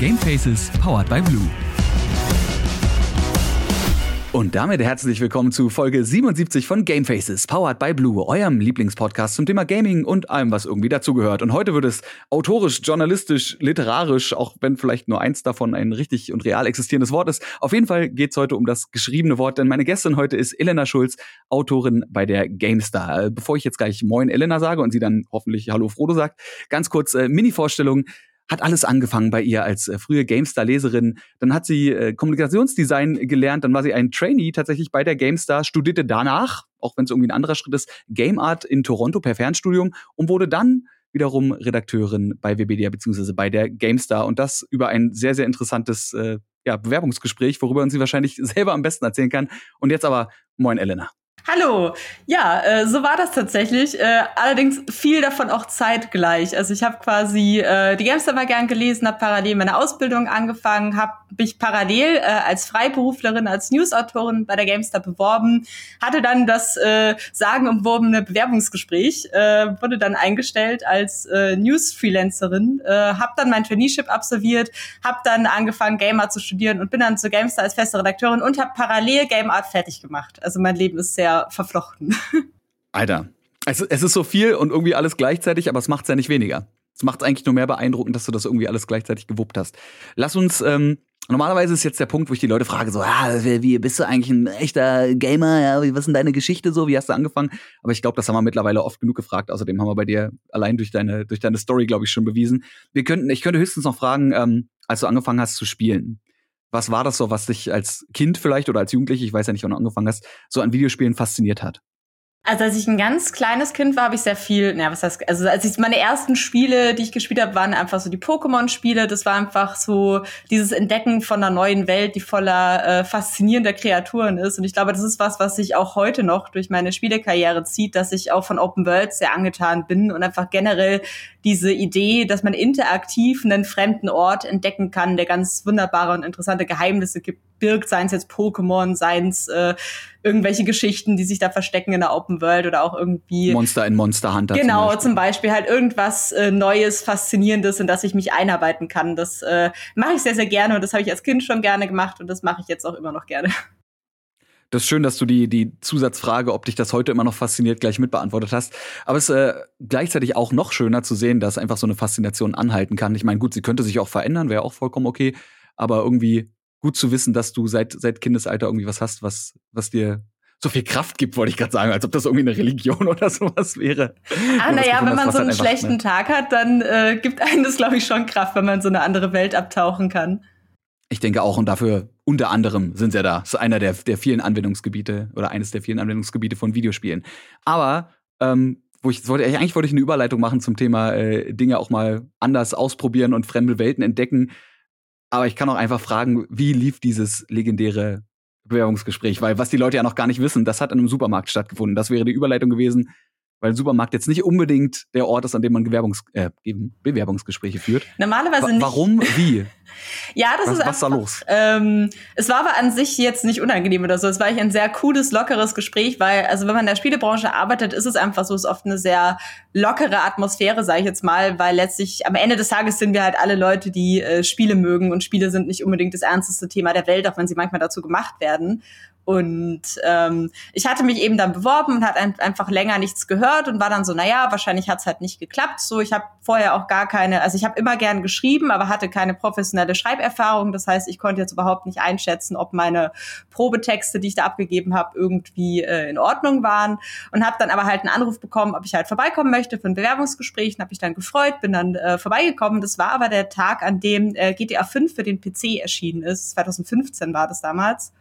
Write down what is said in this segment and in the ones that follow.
Gamefaces powered by Blue. Und damit herzlich willkommen zu Folge 77 von Gamefaces, powered by Blue, eurem Lieblingspodcast zum Thema Gaming und allem, was irgendwie dazugehört. Und heute wird es autorisch, journalistisch, literarisch, auch wenn vielleicht nur eins davon ein richtig und real existierendes Wort ist. Auf jeden Fall geht es heute um das geschriebene Wort, denn meine Gästin heute ist Elena Schulz, Autorin bei der GameStar. Äh, bevor ich jetzt gleich Moin Elena sage und sie dann hoffentlich Hallo Frodo sagt, ganz kurz äh, Mini-Vorstellung hat alles angefangen bei ihr als äh, frühe GameStar-Leserin. Dann hat sie äh, Kommunikationsdesign gelernt, dann war sie ein Trainee tatsächlich bei der GameStar, studierte danach, auch wenn es irgendwie ein anderer Schritt ist, Game Art in Toronto per Fernstudium und wurde dann wiederum Redakteurin bei Webedia beziehungsweise bei der GameStar und das über ein sehr, sehr interessantes äh, ja, Bewerbungsgespräch, worüber uns sie wahrscheinlich selber am besten erzählen kann. Und jetzt aber, moin Elena. Hallo. Ja, äh, so war das tatsächlich. Äh, allerdings viel davon auch zeitgleich. Also ich habe quasi äh, die Gamester mal gern gelesen, habe parallel meine Ausbildung angefangen, habe mich parallel äh, als Freiberuflerin, als Newsautorin bei der Gamester beworben, hatte dann das äh, sagenumwobene Bewerbungsgespräch, äh, wurde dann eingestellt als äh, News-Freelancerin, äh, habe dann mein Traineeship absolviert, habe dann angefangen, Game Art zu studieren und bin dann zur Gamester als feste Redakteurin und habe parallel Game Art fertig gemacht. Also mein Leben ist sehr sehr verflochten. Alter, es, es ist so viel und irgendwie alles gleichzeitig, aber es macht es ja nicht weniger. Es macht es eigentlich nur mehr beeindruckend, dass du das irgendwie alles gleichzeitig gewuppt hast. Lass uns, ähm, normalerweise ist jetzt der Punkt, wo ich die Leute frage, so, ah, wie bist du eigentlich ein echter Gamer? Ja, was ist denn deine Geschichte so? Wie hast du angefangen? Aber ich glaube, das haben wir mittlerweile oft genug gefragt. Außerdem haben wir bei dir allein durch deine, durch deine Story, glaube ich, schon bewiesen. Wir könnten, ich könnte höchstens noch fragen, ähm, als du angefangen hast zu spielen. Was war das so, was dich als Kind vielleicht oder als Jugendliche, ich weiß ja nicht, wann du angefangen hast, so an Videospielen fasziniert hat? Also als ich ein ganz kleines Kind war, habe ich sehr viel, naja, was heißt, also als ich meine ersten Spiele, die ich gespielt habe, waren einfach so die Pokémon-Spiele. Das war einfach so dieses Entdecken von einer neuen Welt, die voller äh, faszinierender Kreaturen ist. Und ich glaube, das ist was, was sich auch heute noch durch meine Spielekarriere zieht, dass ich auch von Open Worlds sehr angetan bin und einfach generell diese Idee, dass man interaktiv einen fremden Ort entdecken kann, der ganz wunderbare und interessante Geheimnisse gibt birgt, seien es jetzt Pokémon, seien es äh, irgendwelche Geschichten, die sich da verstecken in der Open World oder auch irgendwie Monster in Monster Hunter. Genau, zum Beispiel, zum Beispiel halt irgendwas äh, Neues, Faszinierendes, in das ich mich einarbeiten kann. Das äh, mache ich sehr, sehr gerne und das habe ich als Kind schon gerne gemacht und das mache ich jetzt auch immer noch gerne. Das ist schön, dass du die, die Zusatzfrage, ob dich das heute immer noch fasziniert, gleich mitbeantwortet hast. Aber es ist äh, gleichzeitig auch noch schöner zu sehen, dass einfach so eine Faszination anhalten kann. Ich meine, gut, sie könnte sich auch verändern, wäre auch vollkommen okay. Aber irgendwie gut zu wissen, dass du seit, seit Kindesalter irgendwie was hast, was, was dir so viel Kraft gibt, wollte ich gerade sagen, als ob das irgendwie eine Religion oder sowas wäre. Ah, naja, wenn man so einen schlechten macht, ne? Tag hat, dann äh, gibt einem das, glaube ich, schon Kraft, wenn man so eine andere Welt abtauchen kann. Ich denke auch, und dafür unter anderem sind sie ja da. Das ist einer der, der vielen Anwendungsgebiete oder eines der vielen Anwendungsgebiete von Videospielen. Aber ähm, wo ich wollte, eigentlich wollte ich eine Überleitung machen zum Thema äh, Dinge auch mal anders ausprobieren und fremde Welten entdecken. Aber ich kann auch einfach fragen, wie lief dieses legendäre Bewerbungsgespräch? Weil was die Leute ja noch gar nicht wissen, das hat in einem Supermarkt stattgefunden. Das wäre die Überleitung gewesen weil Supermarkt jetzt nicht unbedingt der Ort ist, an dem man Bewerbungs äh, Bewerbungsgespräche führt. Normalerweise Wa nicht. Warum? Wie? ja, das was, ist was ist da los? Ähm, es war aber an sich jetzt nicht unangenehm oder so. Es war eigentlich ein sehr cooles, lockeres Gespräch, weil also wenn man in der Spielebranche arbeitet, ist es einfach so, es ist oft eine sehr lockere Atmosphäre, sage ich jetzt mal, weil letztlich am Ende des Tages sind wir halt alle Leute, die äh, Spiele mögen und Spiele sind nicht unbedingt das ernsteste Thema der Welt, auch wenn sie manchmal dazu gemacht werden. Und ähm, ich hatte mich eben dann beworben und hat ein, einfach länger nichts gehört und war dann so, naja, wahrscheinlich hat's halt nicht geklappt. So, ich habe vorher auch gar keine, also ich habe immer gern geschrieben, aber hatte keine professionelle Schreiberfahrung. Das heißt, ich konnte jetzt überhaupt nicht einschätzen, ob meine Probetexte, die ich da abgegeben habe, irgendwie äh, in Ordnung waren. Und habe dann aber halt einen Anruf bekommen, ob ich halt vorbeikommen möchte für ein Bewerbungsgespräch. Und habe mich dann gefreut, bin dann äh, vorbeigekommen. Das war aber der Tag, an dem äh, GTA 5 für den PC erschienen ist. 2015 war das damals.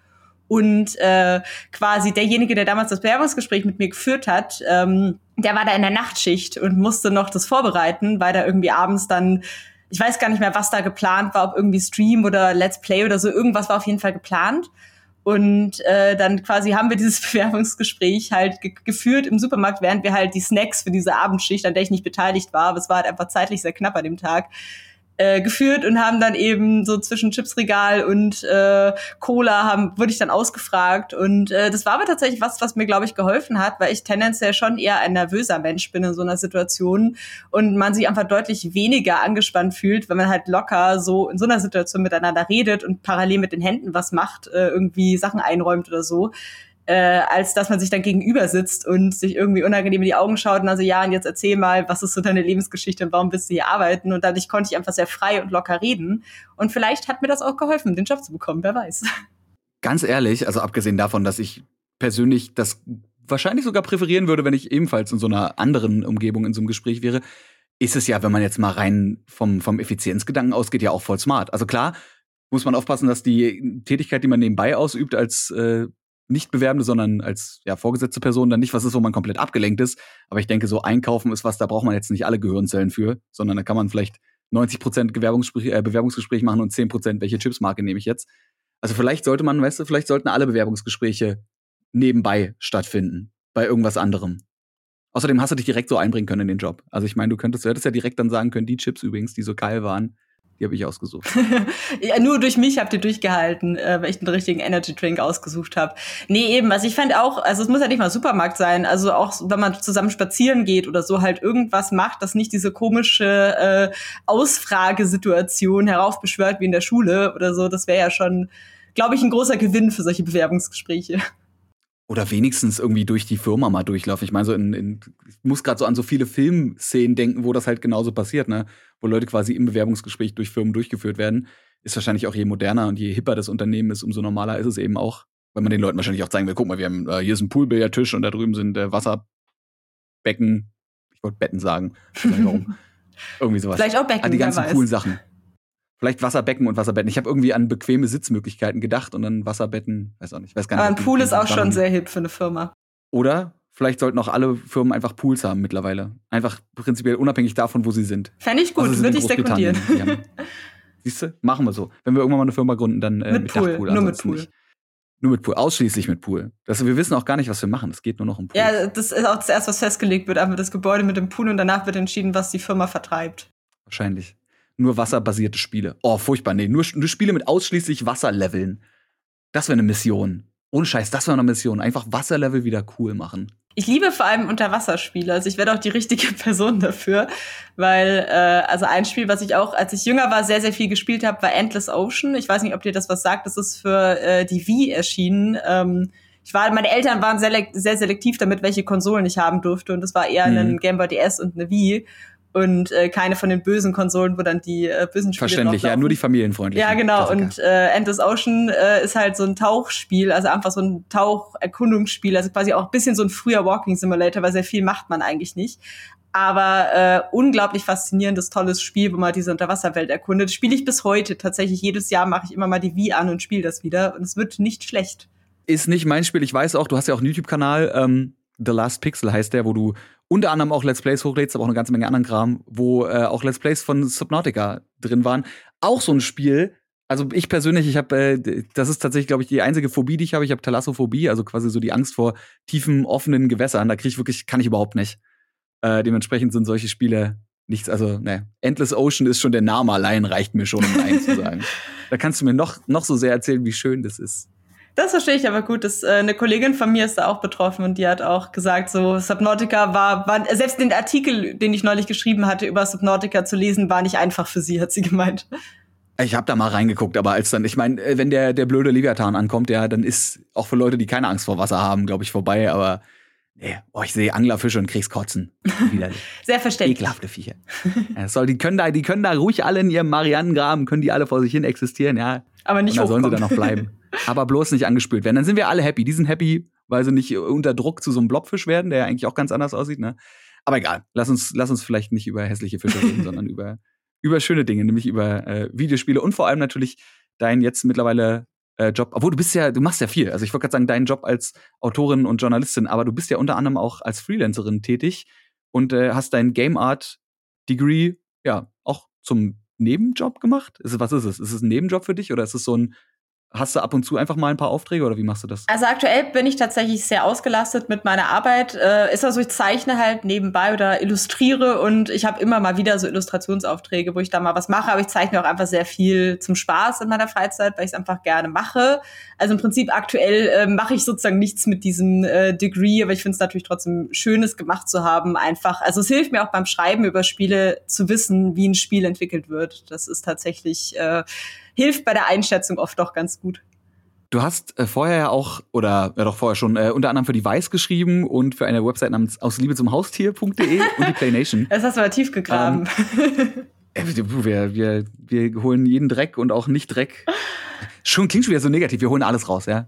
Und äh, quasi derjenige, der damals das Bewerbungsgespräch mit mir geführt hat, ähm, der war da in der Nachtschicht und musste noch das vorbereiten, weil da irgendwie abends dann, ich weiß gar nicht mehr, was da geplant war, ob irgendwie Stream oder Let's Play oder so, irgendwas war auf jeden Fall geplant. Und äh, dann quasi haben wir dieses Bewerbungsgespräch halt ge geführt im Supermarkt, während wir halt die Snacks für diese Abendschicht, an der ich nicht beteiligt war, aber es war halt einfach zeitlich sehr knapp an dem Tag, äh, geführt und haben dann eben so zwischen Chipsregal und äh, Cola haben, wurde ich dann ausgefragt. Und äh, das war aber tatsächlich was, was mir, glaube ich, geholfen hat, weil ich tendenziell schon eher ein nervöser Mensch bin in so einer Situation und man sich einfach deutlich weniger angespannt fühlt, wenn man halt locker so in so einer Situation miteinander redet und parallel mit den Händen was macht, äh, irgendwie Sachen einräumt oder so äh, als dass man sich dann gegenüber sitzt und sich irgendwie unangenehm in die Augen schaut und also ja, und jetzt erzähl mal, was ist so deine Lebensgeschichte und warum bist du hier arbeiten? Und dadurch konnte ich einfach sehr frei und locker reden. Und vielleicht hat mir das auch geholfen, den Job zu bekommen, wer weiß. Ganz ehrlich, also abgesehen davon, dass ich persönlich das wahrscheinlich sogar präferieren würde, wenn ich ebenfalls in so einer anderen Umgebung in so einem Gespräch wäre, ist es ja, wenn man jetzt mal rein vom, vom Effizienzgedanken ausgeht, ja auch voll smart. Also klar, muss man aufpassen, dass die Tätigkeit, die man nebenbei ausübt, als äh, nicht Bewerbende, sondern als ja, vorgesetzte Person dann nicht was ist, wo man komplett abgelenkt ist. Aber ich denke, so einkaufen ist was, da braucht man jetzt nicht alle Gehirnzellen für, sondern da kann man vielleicht 90 Prozent äh, Bewerbungsgespräch machen und 10 Prozent, welche Chipsmarke nehme ich jetzt. Also vielleicht sollte man, weißt du, vielleicht sollten alle Bewerbungsgespräche nebenbei stattfinden, bei irgendwas anderem. Außerdem hast du dich direkt so einbringen können in den Job. Also ich meine, du könntest, du hättest ja direkt dann sagen können, die Chips übrigens, die so geil waren, die habe ich ausgesucht. ja, nur durch mich habt ihr durchgehalten, äh, weil ich den richtigen Energy Drink ausgesucht habe. Nee, eben, also ich fand auch, also es muss ja nicht mal Supermarkt sein, also auch wenn man zusammen spazieren geht oder so halt irgendwas macht, das nicht diese komische äh, Ausfragesituation heraufbeschwört wie in der Schule oder so, das wäre ja schon, glaube ich, ein großer Gewinn für solche Bewerbungsgespräche. Oder wenigstens irgendwie durch die Firma mal durchlaufen. Ich meine, so in, in ich muss gerade so an so viele Filmszenen denken, wo das halt genauso passiert, ne? Wo Leute quasi im Bewerbungsgespräch durch Firmen durchgeführt werden. Ist wahrscheinlich auch je moderner und je hipper das Unternehmen ist, umso normaler ist es eben auch. Weil man den Leuten wahrscheinlich auch zeigen will, guck mal, wir haben, äh, hier ist ein Poolbillardtisch und da drüben sind äh, Wasserbecken. Ich wollte Betten sagen. warum. Irgendwie sowas. Vielleicht auch Becken. Ah, die ganzen coolen Sachen. Vielleicht Wasserbecken und Wasserbetten. Ich habe irgendwie an bequeme Sitzmöglichkeiten gedacht und dann Wasserbetten, weiß auch nicht. Weiß gar nicht Aber ein Pool ist auch schon sehr hip für eine Firma. Oder vielleicht sollten auch alle Firmen einfach Pools haben mittlerweile. Einfach prinzipiell unabhängig davon, wo sie sind. Fände ich gut, also würde ich sekundieren. Siehst du? Machen wir so. Wenn wir irgendwann mal eine Firma gründen, dann äh, mit, mit Pool. Dachpool. Nur mit Pool. Nicht. Nur mit Pool, ausschließlich mit Pool. Das, wir wissen auch gar nicht, was wir machen. Es geht nur noch um Pool. Ja, das ist auch das erste, was festgelegt wird, einfach das Gebäude mit dem Pool und danach wird entschieden, was die Firma vertreibt. Wahrscheinlich nur wasserbasierte Spiele. Oh, furchtbar. Nee, nur, nur Spiele mit ausschließlich Wasserleveln. Das wäre eine Mission. Ohne Scheiß, das wäre eine Mission. Einfach Wasserlevel wieder cool machen. Ich liebe vor allem Unterwasserspiele. Also ich werde auch die richtige Person dafür, weil äh, also ein Spiel, was ich auch, als ich jünger war, sehr sehr viel gespielt habe, war Endless Ocean. Ich weiß nicht, ob dir das was sagt. Das ist für äh, die Wii erschienen. Ähm, ich war, meine Eltern waren sehr, sehr selektiv damit, welche Konsolen ich haben durfte, und das war eher mhm. ein Game Boy DS und eine Wii und äh, keine von den bösen Konsolen, wo dann die äh, bösen Spiele Verständlich, ja, nur die familienfreundlichen. Ja, genau. Klassiker. Und äh, Endless Ocean äh, ist halt so ein Tauchspiel, also einfach so ein Taucherkundungsspiel, also quasi auch ein bisschen so ein früher Walking Simulator, weil sehr viel macht man eigentlich nicht. Aber äh, unglaublich faszinierendes, tolles Spiel, wo man diese Unterwasserwelt erkundet. Spiele ich bis heute. Tatsächlich jedes Jahr mache ich immer mal die Wii an und spiele das wieder. Und es wird nicht schlecht. Ist nicht mein Spiel. Ich weiß auch, du hast ja auch einen YouTube-Kanal. Ähm The Last Pixel heißt der, wo du unter anderem auch Let's Plays hochlädst, aber auch eine ganze Menge anderen Kram, wo äh, auch Let's Plays von Subnautica drin waren. Auch so ein Spiel. Also ich persönlich, ich habe, äh, das ist tatsächlich, glaube ich, die einzige Phobie, die ich habe. Ich habe Thalassophobie, also quasi so die Angst vor tiefen, offenen Gewässern. Da kriege ich wirklich, kann ich überhaupt nicht. Äh, dementsprechend sind solche Spiele nichts. Also, ne, Endless Ocean ist schon der Name allein, reicht mir schon, um Nein zu sagen. Da kannst du mir noch, noch so sehr erzählen, wie schön das ist. Das verstehe ich aber gut. Dass, äh, eine Kollegin von mir ist da auch betroffen und die hat auch gesagt, so Subnautica war, war, selbst den Artikel, den ich neulich geschrieben hatte, über Subnautica zu lesen, war nicht einfach für sie, hat sie gemeint. Ich habe da mal reingeguckt, aber als dann, ich meine, äh, wenn der, der blöde Leviathan ankommt, ja, dann ist auch für Leute, die keine Angst vor Wasser haben, glaube ich, vorbei. Aber nee, oh, ich sehe Anglerfische und krieg's kotzen. Sehr verständlich. Ekelhafte Viecher. ja, soll, die können da, die können da ruhig alle in ihrem Marianengraben, können die alle vor sich hin existieren, ja. Aber nicht und da sollen sie dann noch bleiben. aber bloß nicht angespült werden. Dann sind wir alle happy. Die sind happy, weil sie nicht unter Druck zu so einem Blobfisch werden, der ja eigentlich auch ganz anders aussieht. Ne? Aber egal, lass uns, lass uns vielleicht nicht über hässliche Fische reden, sondern über, über schöne Dinge, nämlich über äh, Videospiele und vor allem natürlich dein jetzt mittlerweile äh, Job. Obwohl du bist ja, du machst ja viel. Also ich wollte gerade sagen, deinen Job als Autorin und Journalistin, aber du bist ja unter anderem auch als Freelancerin tätig und äh, hast dein Game Art Degree ja auch zum Nebenjob gemacht? Ist, was ist es? Ist es ein Nebenjob für dich oder ist es so ein hast du ab und zu einfach mal ein paar Aufträge oder wie machst du das? Also aktuell bin ich tatsächlich sehr ausgelastet mit meiner Arbeit. Äh, ist also, ich zeichne halt nebenbei oder illustriere und ich habe immer mal wieder so Illustrationsaufträge, wo ich da mal was mache, aber ich zeichne auch einfach sehr viel zum Spaß in meiner Freizeit, weil ich es einfach gerne mache. Also im Prinzip aktuell äh, mache ich sozusagen nichts mit diesem äh, Degree, aber ich finde es natürlich trotzdem schönes gemacht zu haben. Einfach, also es hilft mir auch beim Schreiben über Spiele zu wissen, wie ein Spiel entwickelt wird. Das ist tatsächlich äh, hilft bei der Einschätzung oft doch ganz gut. Du hast äh, vorher ja auch, oder ja doch vorher schon, äh, unter anderem für die Weiß geschrieben und für eine Website namens ausliebe zum Haustier.de und die Playnation. Das hast du aber tief gegraben. Ähm, äh, wir, wir, wir holen jeden Dreck und auch nicht Dreck. Schon klingt schon wieder so negativ, wir holen alles raus, ja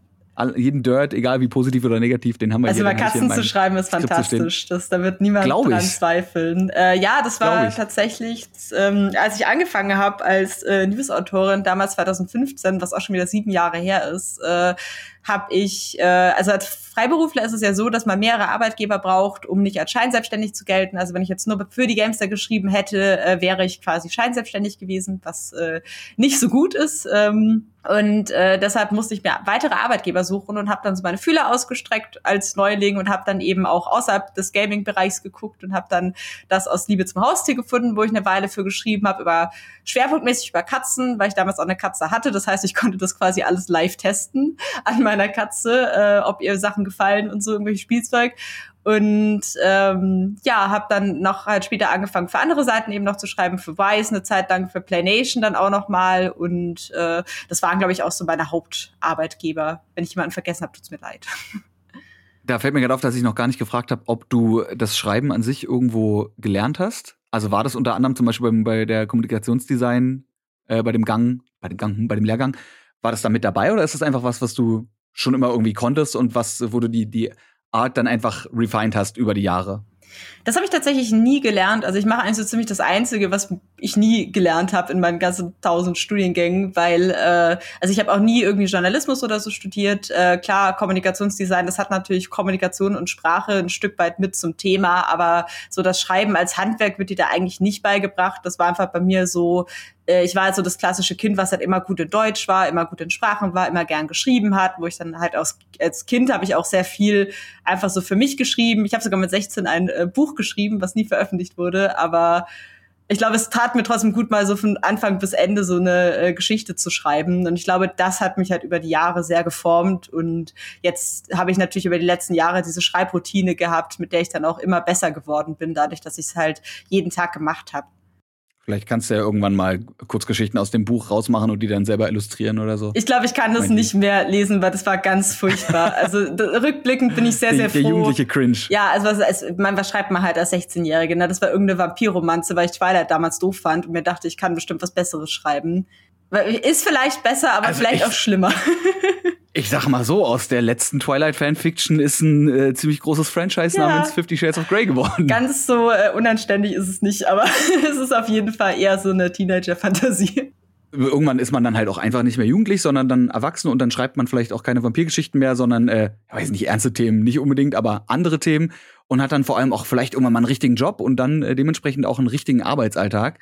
jeden Dirt, egal wie positiv oder negativ, den haben wir Also über Katzen zu schreiben ist fantastisch. Das, da wird niemand Glaub dran ich. zweifeln. Äh, ja, das war tatsächlich, ähm, als ich angefangen habe als äh, Newsautorin, damals 2015, was auch schon wieder sieben Jahre her ist, äh, habe ich, äh, also als Freiberufler ist es ja so, dass man mehrere Arbeitgeber braucht, um nicht als scheinselbstständig zu gelten. Also wenn ich jetzt nur für die Gamester geschrieben hätte, äh, wäre ich quasi scheinselbstständig gewesen, was äh, nicht so gut ist. Ähm, und äh, deshalb musste ich mir weitere Arbeitgeber suchen und habe dann so meine Fühler ausgestreckt als Neuling und habe dann eben auch außerhalb des Gaming-Bereichs geguckt und habe dann das aus Liebe zum Haustier gefunden, wo ich eine Weile für geschrieben habe, über schwerpunktmäßig über Katzen, weil ich damals auch eine Katze hatte. Das heißt, ich konnte das quasi alles live testen an meiner Katze, äh, ob ihr Sachen gefallen und so irgendwelche Spielzeug. Und ähm, ja, habe dann noch halt später angefangen für andere Seiten eben noch zu schreiben, für Vice eine Zeit lang, für PlayNation dann auch noch mal. Und äh, das waren, glaube ich, auch so meine Hauptarbeitgeber. Wenn ich jemanden vergessen habe, tut's mir leid. Da fällt mir gerade auf, dass ich noch gar nicht gefragt habe, ob du das Schreiben an sich irgendwo gelernt hast. Also war das unter anderem zum Beispiel bei, bei der Kommunikationsdesign, äh, bei dem Gang, bei dem Gang, bei dem Lehrgang, war das da mit dabei oder ist das einfach was, was du schon immer irgendwie konntest und was, wo du die, die Art dann einfach refined hast über die Jahre? Das habe ich tatsächlich nie gelernt. Also ich mache eigentlich so ziemlich das Einzige, was ich nie gelernt habe in meinen ganzen tausend Studiengängen, weil äh, also ich habe auch nie irgendwie Journalismus oder so studiert. Äh, klar, Kommunikationsdesign, das hat natürlich Kommunikation und Sprache ein Stück weit mit zum Thema, aber so das Schreiben als Handwerk wird dir da eigentlich nicht beigebracht. Das war einfach bei mir so, ich war halt so das klassische Kind, was halt immer gut in Deutsch war, immer gut in Sprachen war, immer gern geschrieben hat, wo ich dann halt aus, als Kind habe ich auch sehr viel einfach so für mich geschrieben. Ich habe sogar mit 16 ein äh, Buch geschrieben, was nie veröffentlicht wurde, aber ich glaube, es tat mir trotzdem gut, mal so von Anfang bis Ende so eine äh, Geschichte zu schreiben. Und ich glaube, das hat mich halt über die Jahre sehr geformt. Und jetzt habe ich natürlich über die letzten Jahre diese Schreibroutine gehabt, mit der ich dann auch immer besser geworden bin, dadurch, dass ich es halt jeden Tag gemacht habe. Vielleicht kannst du ja irgendwann mal Kurzgeschichten aus dem Buch rausmachen und die dann selber illustrieren oder so. Ich glaube, ich kann das nicht mehr lesen, weil das war ganz furchtbar. also rückblickend bin ich sehr, sehr froh. Der jugendliche Cringe. Ja, also was, man, was schreibt man halt als 16-Jährige? Ne? Das war irgendeine Vampirromanze, weil ich Twilight damals doof fand und mir dachte, ich kann bestimmt was Besseres schreiben. Ist vielleicht besser, aber also vielleicht auch schlimmer. Ich sag mal so, aus der letzten Twilight Fanfiction ist ein äh, ziemlich großes Franchise ja. namens Fifty Shades of Grey geworden. Ganz so äh, unanständig ist es nicht, aber es ist auf jeden Fall eher so eine Teenager-Fantasie. Irgendwann ist man dann halt auch einfach nicht mehr jugendlich, sondern dann erwachsen und dann schreibt man vielleicht auch keine Vampirgeschichten mehr, sondern, äh, ich weiß nicht, ernste Themen, nicht unbedingt, aber andere Themen und hat dann vor allem auch vielleicht irgendwann mal einen richtigen Job und dann äh, dementsprechend auch einen richtigen Arbeitsalltag.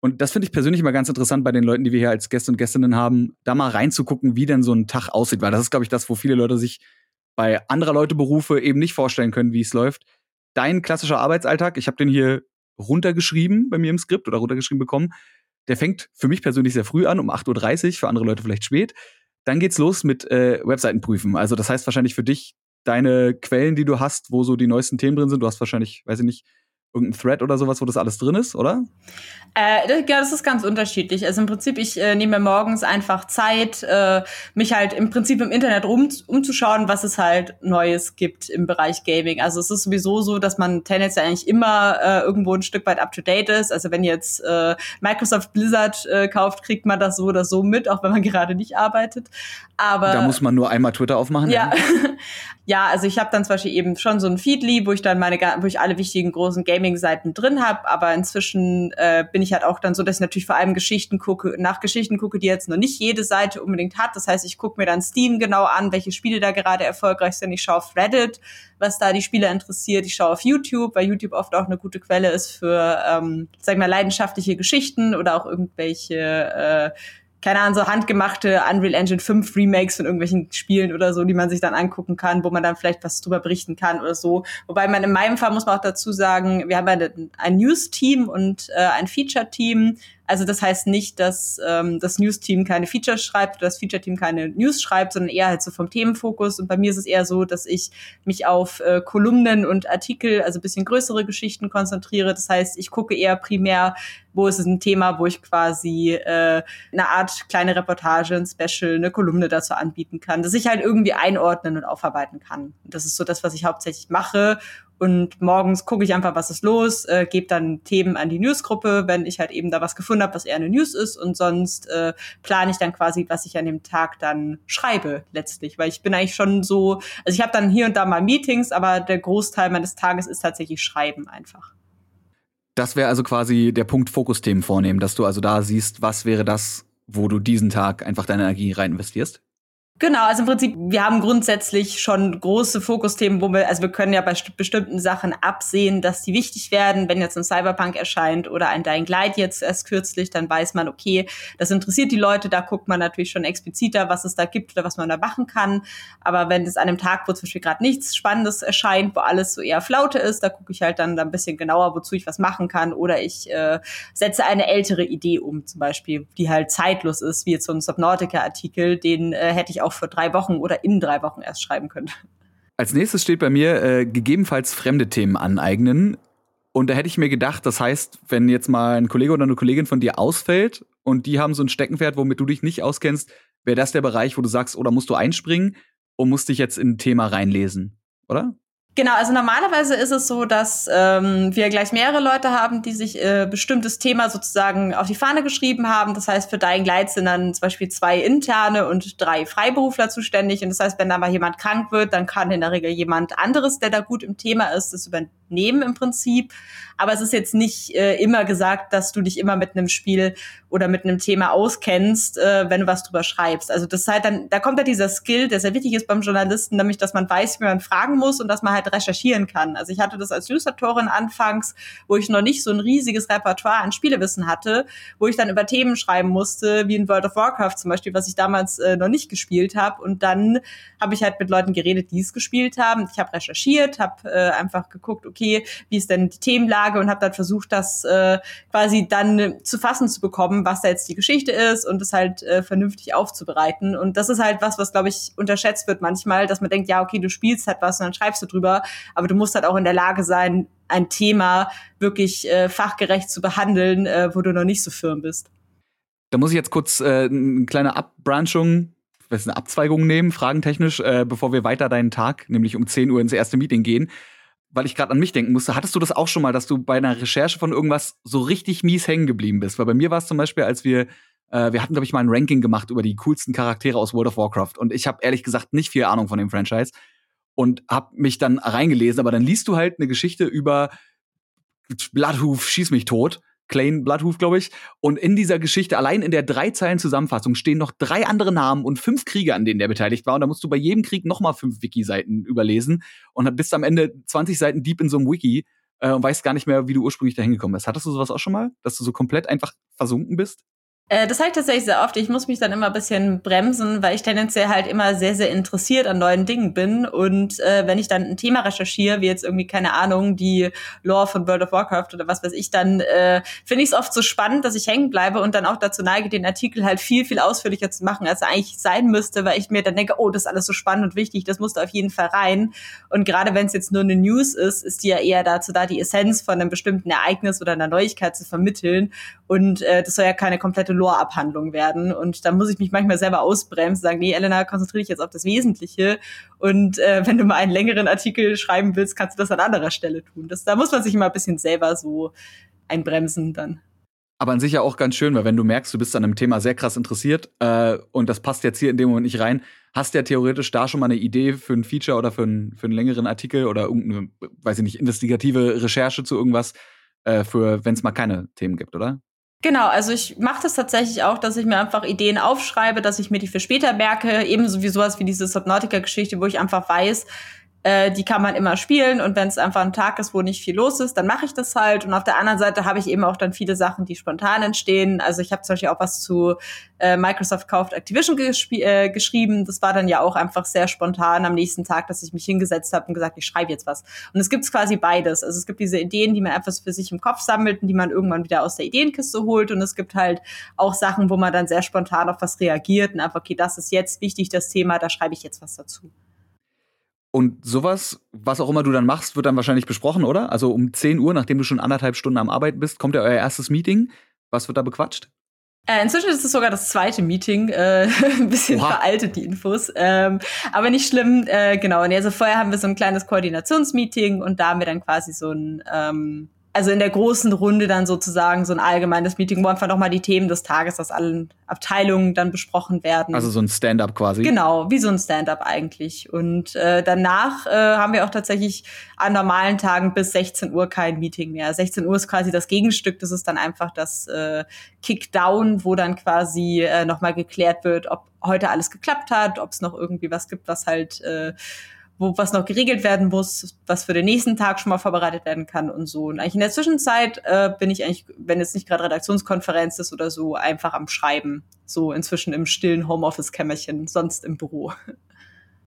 Und das finde ich persönlich immer ganz interessant bei den Leuten, die wir hier als Gäste und Gästinnen haben, da mal reinzugucken, wie denn so ein Tag aussieht. Weil das ist, glaube ich, das, wo viele Leute sich bei anderer Leute Berufe eben nicht vorstellen können, wie es läuft. Dein klassischer Arbeitsalltag, ich habe den hier runtergeschrieben bei mir im Skript oder runtergeschrieben bekommen. Der fängt für mich persönlich sehr früh an, um 8.30 Uhr, für andere Leute vielleicht spät. Dann geht's los mit äh, Webseiten prüfen. Also das heißt wahrscheinlich für dich deine Quellen, die du hast, wo so die neuesten Themen drin sind. Du hast wahrscheinlich, weiß ich nicht, irgendein Thread oder sowas, wo das alles drin ist, oder? Äh, das, ja, das ist ganz unterschiedlich. Also im Prinzip, ich äh, nehme morgens einfach Zeit, äh, mich halt im Prinzip im Internet rum, umzuschauen, was es halt Neues gibt im Bereich Gaming. Also es ist sowieso so, dass man tendenziell eigentlich immer äh, irgendwo ein Stück weit up-to-date ist. Also wenn jetzt äh, Microsoft Blizzard äh, kauft, kriegt man das so oder so mit, auch wenn man gerade nicht arbeitet. Aber da muss man nur einmal Twitter aufmachen. Ja, ja also ich habe dann zum Beispiel eben schon so ein Feedly, wo ich dann meine, wo ich alle wichtigen großen Gaming Gaming-Seiten drin habe, aber inzwischen äh, bin ich halt auch dann so, dass ich natürlich vor allem Geschichten gucke, nach Geschichten gucke, die jetzt noch nicht jede Seite unbedingt hat. Das heißt, ich gucke mir dann Steam genau an, welche Spiele da gerade erfolgreich sind. Ich schaue auf Reddit, was da die Spieler interessiert. Ich schaue auf YouTube, weil YouTube oft auch eine gute Quelle ist für, ähm, sag mal, leidenschaftliche Geschichten oder auch irgendwelche äh, keine Ahnung, so handgemachte Unreal Engine 5 Remakes von irgendwelchen Spielen oder so, die man sich dann angucken kann, wo man dann vielleicht was drüber berichten kann oder so. Wobei man in meinem Fall muss man auch dazu sagen, wir haben ein, ein News-Team und äh, ein Feature-Team. Also das heißt nicht, dass ähm, das News-Team keine Features schreibt oder das Feature-Team keine News schreibt, sondern eher halt so vom Themenfokus. Und bei mir ist es eher so, dass ich mich auf äh, Kolumnen und Artikel, also bisschen größere Geschichten konzentriere. Das heißt, ich gucke eher primär, wo ist es ein Thema, wo ich quasi äh, eine Art kleine Reportage, ein Special, eine Kolumne dazu anbieten kann, dass ich halt irgendwie einordnen und aufarbeiten kann. Das ist so das, was ich hauptsächlich mache. Und morgens gucke ich einfach, was ist los, äh, gebe dann Themen an die Newsgruppe, wenn ich halt eben da was gefunden habe, was eher eine News ist. Und sonst äh, plane ich dann quasi, was ich an dem Tag dann schreibe letztlich. Weil ich bin eigentlich schon so, also ich habe dann hier und da mal Meetings, aber der Großteil meines Tages ist tatsächlich Schreiben einfach. Das wäre also quasi der Punkt Fokusthemen vornehmen, dass du also da siehst, was wäre das, wo du diesen Tag einfach deine Energie rein investierst? Genau, also im Prinzip, wir haben grundsätzlich schon große Fokusthemen, wo wir, also wir können ja bei bestimmten Sachen absehen, dass die wichtig werden. Wenn jetzt ein Cyberpunk erscheint oder ein Dying Light jetzt erst kürzlich, dann weiß man, okay, das interessiert die Leute, da guckt man natürlich schon expliziter, was es da gibt oder was man da machen kann. Aber wenn es an einem Tag, wo zum Beispiel gerade nichts Spannendes erscheint, wo alles so eher Flaute ist, da gucke ich halt dann ein bisschen genauer, wozu ich was machen kann. Oder ich äh, setze eine ältere Idee um, zum Beispiel, die halt zeitlos ist, wie jetzt so ein Subnautica-Artikel, den äh, hätte ich auch auch vor drei Wochen oder in drei Wochen erst schreiben könnte. Als nächstes steht bei mir äh, gegebenenfalls fremde Themen aneignen. Und da hätte ich mir gedacht, das heißt, wenn jetzt mal ein Kollege oder eine Kollegin von dir ausfällt und die haben so ein Steckenpferd, womit du dich nicht auskennst, wäre das der Bereich, wo du sagst, oder oh, musst du einspringen und musst dich jetzt in ein Thema reinlesen, oder? Genau, also normalerweise ist es so, dass ähm, wir gleich mehrere Leute haben, die sich äh, bestimmtes Thema sozusagen auf die Fahne geschrieben haben. Das heißt, für Dying Light sind dann zum Beispiel zwei interne und drei Freiberufler zuständig. Und das heißt, wenn da mal jemand krank wird, dann kann in der Regel jemand anderes, der da gut im Thema ist, das übernehmen im Prinzip. Aber es ist jetzt nicht äh, immer gesagt, dass du dich immer mit einem Spiel oder mit einem Thema auskennst, äh, wenn du was drüber schreibst. Also das ist halt dann, da kommt ja dieser Skill, der sehr wichtig ist beim Journalisten, nämlich, dass man weiß, wie man fragen muss und dass man halt recherchieren kann. Also ich hatte das als Illustratorin anfangs, wo ich noch nicht so ein riesiges Repertoire an Spielewissen hatte, wo ich dann über Themen schreiben musste, wie in World of Warcraft zum Beispiel, was ich damals äh, noch nicht gespielt habe. Und dann habe ich halt mit Leuten geredet, die es gespielt haben. Ich habe recherchiert, habe äh, einfach geguckt, okay, wie ist denn die Themenlage Lage und habe dann versucht, das äh, quasi dann zu fassen zu bekommen, was da jetzt die Geschichte ist und es halt äh, vernünftig aufzubereiten. Und das ist halt was, was, glaube ich, unterschätzt wird manchmal, dass man denkt, ja, okay, du spielst halt was und dann schreibst du drüber, aber du musst halt auch in der Lage sein, ein Thema wirklich äh, fachgerecht zu behandeln, äh, wo du noch nicht so firm bist. Da muss ich jetzt kurz äh, eine kleine Abbranchung eine Abzweigung nehmen, fragentechnisch, äh, bevor wir weiter deinen Tag, nämlich um 10 Uhr ins erste Meeting gehen weil ich gerade an mich denken musste, hattest du das auch schon mal, dass du bei einer Recherche von irgendwas so richtig mies hängen geblieben bist? Weil bei mir war es zum Beispiel, als wir äh, wir hatten, glaube ich, mal ein Ranking gemacht über die coolsten Charaktere aus World of Warcraft. Und ich habe ehrlich gesagt nicht viel Ahnung von dem Franchise und habe mich dann reingelesen. Aber dann liest du halt eine Geschichte über Bloodhoof, schieß mich tot. Clane Bloodhoof, glaube ich. Und in dieser Geschichte, allein in der drei Zeilen Zusammenfassung, stehen noch drei andere Namen und fünf Kriege, an denen der beteiligt war. Und da musst du bei jedem Krieg nochmal fünf Wiki-Seiten überlesen und bist am Ende 20 Seiten deep in so einem Wiki äh, und weißt gar nicht mehr, wie du ursprünglich da hingekommen bist. Hattest du sowas auch schon mal, dass du so komplett einfach versunken bist? Äh, das habe ich tatsächlich sehr oft. Ich muss mich dann immer ein bisschen bremsen, weil ich tendenziell halt immer sehr, sehr interessiert an neuen Dingen bin. Und äh, wenn ich dann ein Thema recherchiere, wie jetzt irgendwie, keine Ahnung, die Lore von World of Warcraft oder was weiß ich, dann äh, finde ich es oft so spannend, dass ich hängen bleibe und dann auch dazu neige, den Artikel halt viel, viel ausführlicher zu machen, als er eigentlich sein müsste, weil ich mir dann denke, oh, das ist alles so spannend und wichtig, das musste auf jeden Fall rein. Und gerade wenn es jetzt nur eine News ist, ist die ja eher dazu da, die Essenz von einem bestimmten Ereignis oder einer Neuigkeit zu vermitteln. Und äh, das soll ja keine komplette Lore-Abhandlung werden. Und da muss ich mich manchmal selber ausbremsen, sagen, nee, Elena, konzentriere dich jetzt auf das Wesentliche. Und äh, wenn du mal einen längeren Artikel schreiben willst, kannst du das an anderer Stelle tun. Das, da muss man sich immer ein bisschen selber so einbremsen dann. Aber an sich ja auch ganz schön, weil wenn du merkst, du bist an einem Thema sehr krass interessiert äh, und das passt jetzt hier in dem Moment nicht rein, hast ja theoretisch da schon mal eine Idee für ein Feature oder für, ein, für einen längeren Artikel oder irgendeine, weiß ich nicht, investigative Recherche zu irgendwas, äh, für wenn es mal keine Themen gibt, oder? Genau, also ich mache das tatsächlich auch, dass ich mir einfach Ideen aufschreibe, dass ich mir die für später merke, ebenso wie sowas wie diese Subnautica-Geschichte, wo ich einfach weiß, äh, die kann man immer spielen und wenn es einfach ein Tag ist, wo nicht viel los ist, dann mache ich das halt. Und auf der anderen Seite habe ich eben auch dann viele Sachen, die spontan entstehen. Also ich habe zum Beispiel auch was zu äh, Microsoft kauft Activision äh, geschrieben. Das war dann ja auch einfach sehr spontan am nächsten Tag, dass ich mich hingesetzt habe und gesagt, ich schreibe jetzt was. Und es gibt quasi beides. Also es gibt diese Ideen, die man einfach für sich im Kopf sammelt und die man irgendwann wieder aus der Ideenkiste holt. Und es gibt halt auch Sachen, wo man dann sehr spontan auf was reagiert und einfach, okay, das ist jetzt wichtig, das Thema, da schreibe ich jetzt was dazu. Und sowas, was auch immer du dann machst, wird dann wahrscheinlich besprochen, oder? Also um 10 Uhr, nachdem du schon anderthalb Stunden am Arbeiten bist, kommt ja euer erstes Meeting. Was wird da bequatscht? Äh, inzwischen ist es sogar das zweite Meeting. Äh, ein bisschen Oha. veraltet die Infos. Ähm, aber nicht schlimm. Äh, genau. Und also vorher haben wir so ein kleines Koordinationsmeeting und da haben wir dann quasi so ein ähm, also in der großen Runde dann sozusagen so ein allgemeines Meeting, wo einfach nochmal die Themen des Tages aus allen Abteilungen dann besprochen werden. Also so ein Stand-up quasi. Genau, wie so ein Stand-up eigentlich. Und äh, danach äh, haben wir auch tatsächlich an normalen Tagen bis 16 Uhr kein Meeting mehr. 16 Uhr ist quasi das Gegenstück, das ist dann einfach das äh, Kickdown, wo dann quasi äh, nochmal geklärt wird, ob heute alles geklappt hat, ob es noch irgendwie was gibt, was halt äh, wo was noch geregelt werden muss, was für den nächsten Tag schon mal vorbereitet werden kann und so. Und eigentlich in der Zwischenzeit äh, bin ich eigentlich, wenn es nicht gerade Redaktionskonferenz ist oder so, einfach am Schreiben. So inzwischen im stillen Homeoffice-Kämmerchen, sonst im Büro.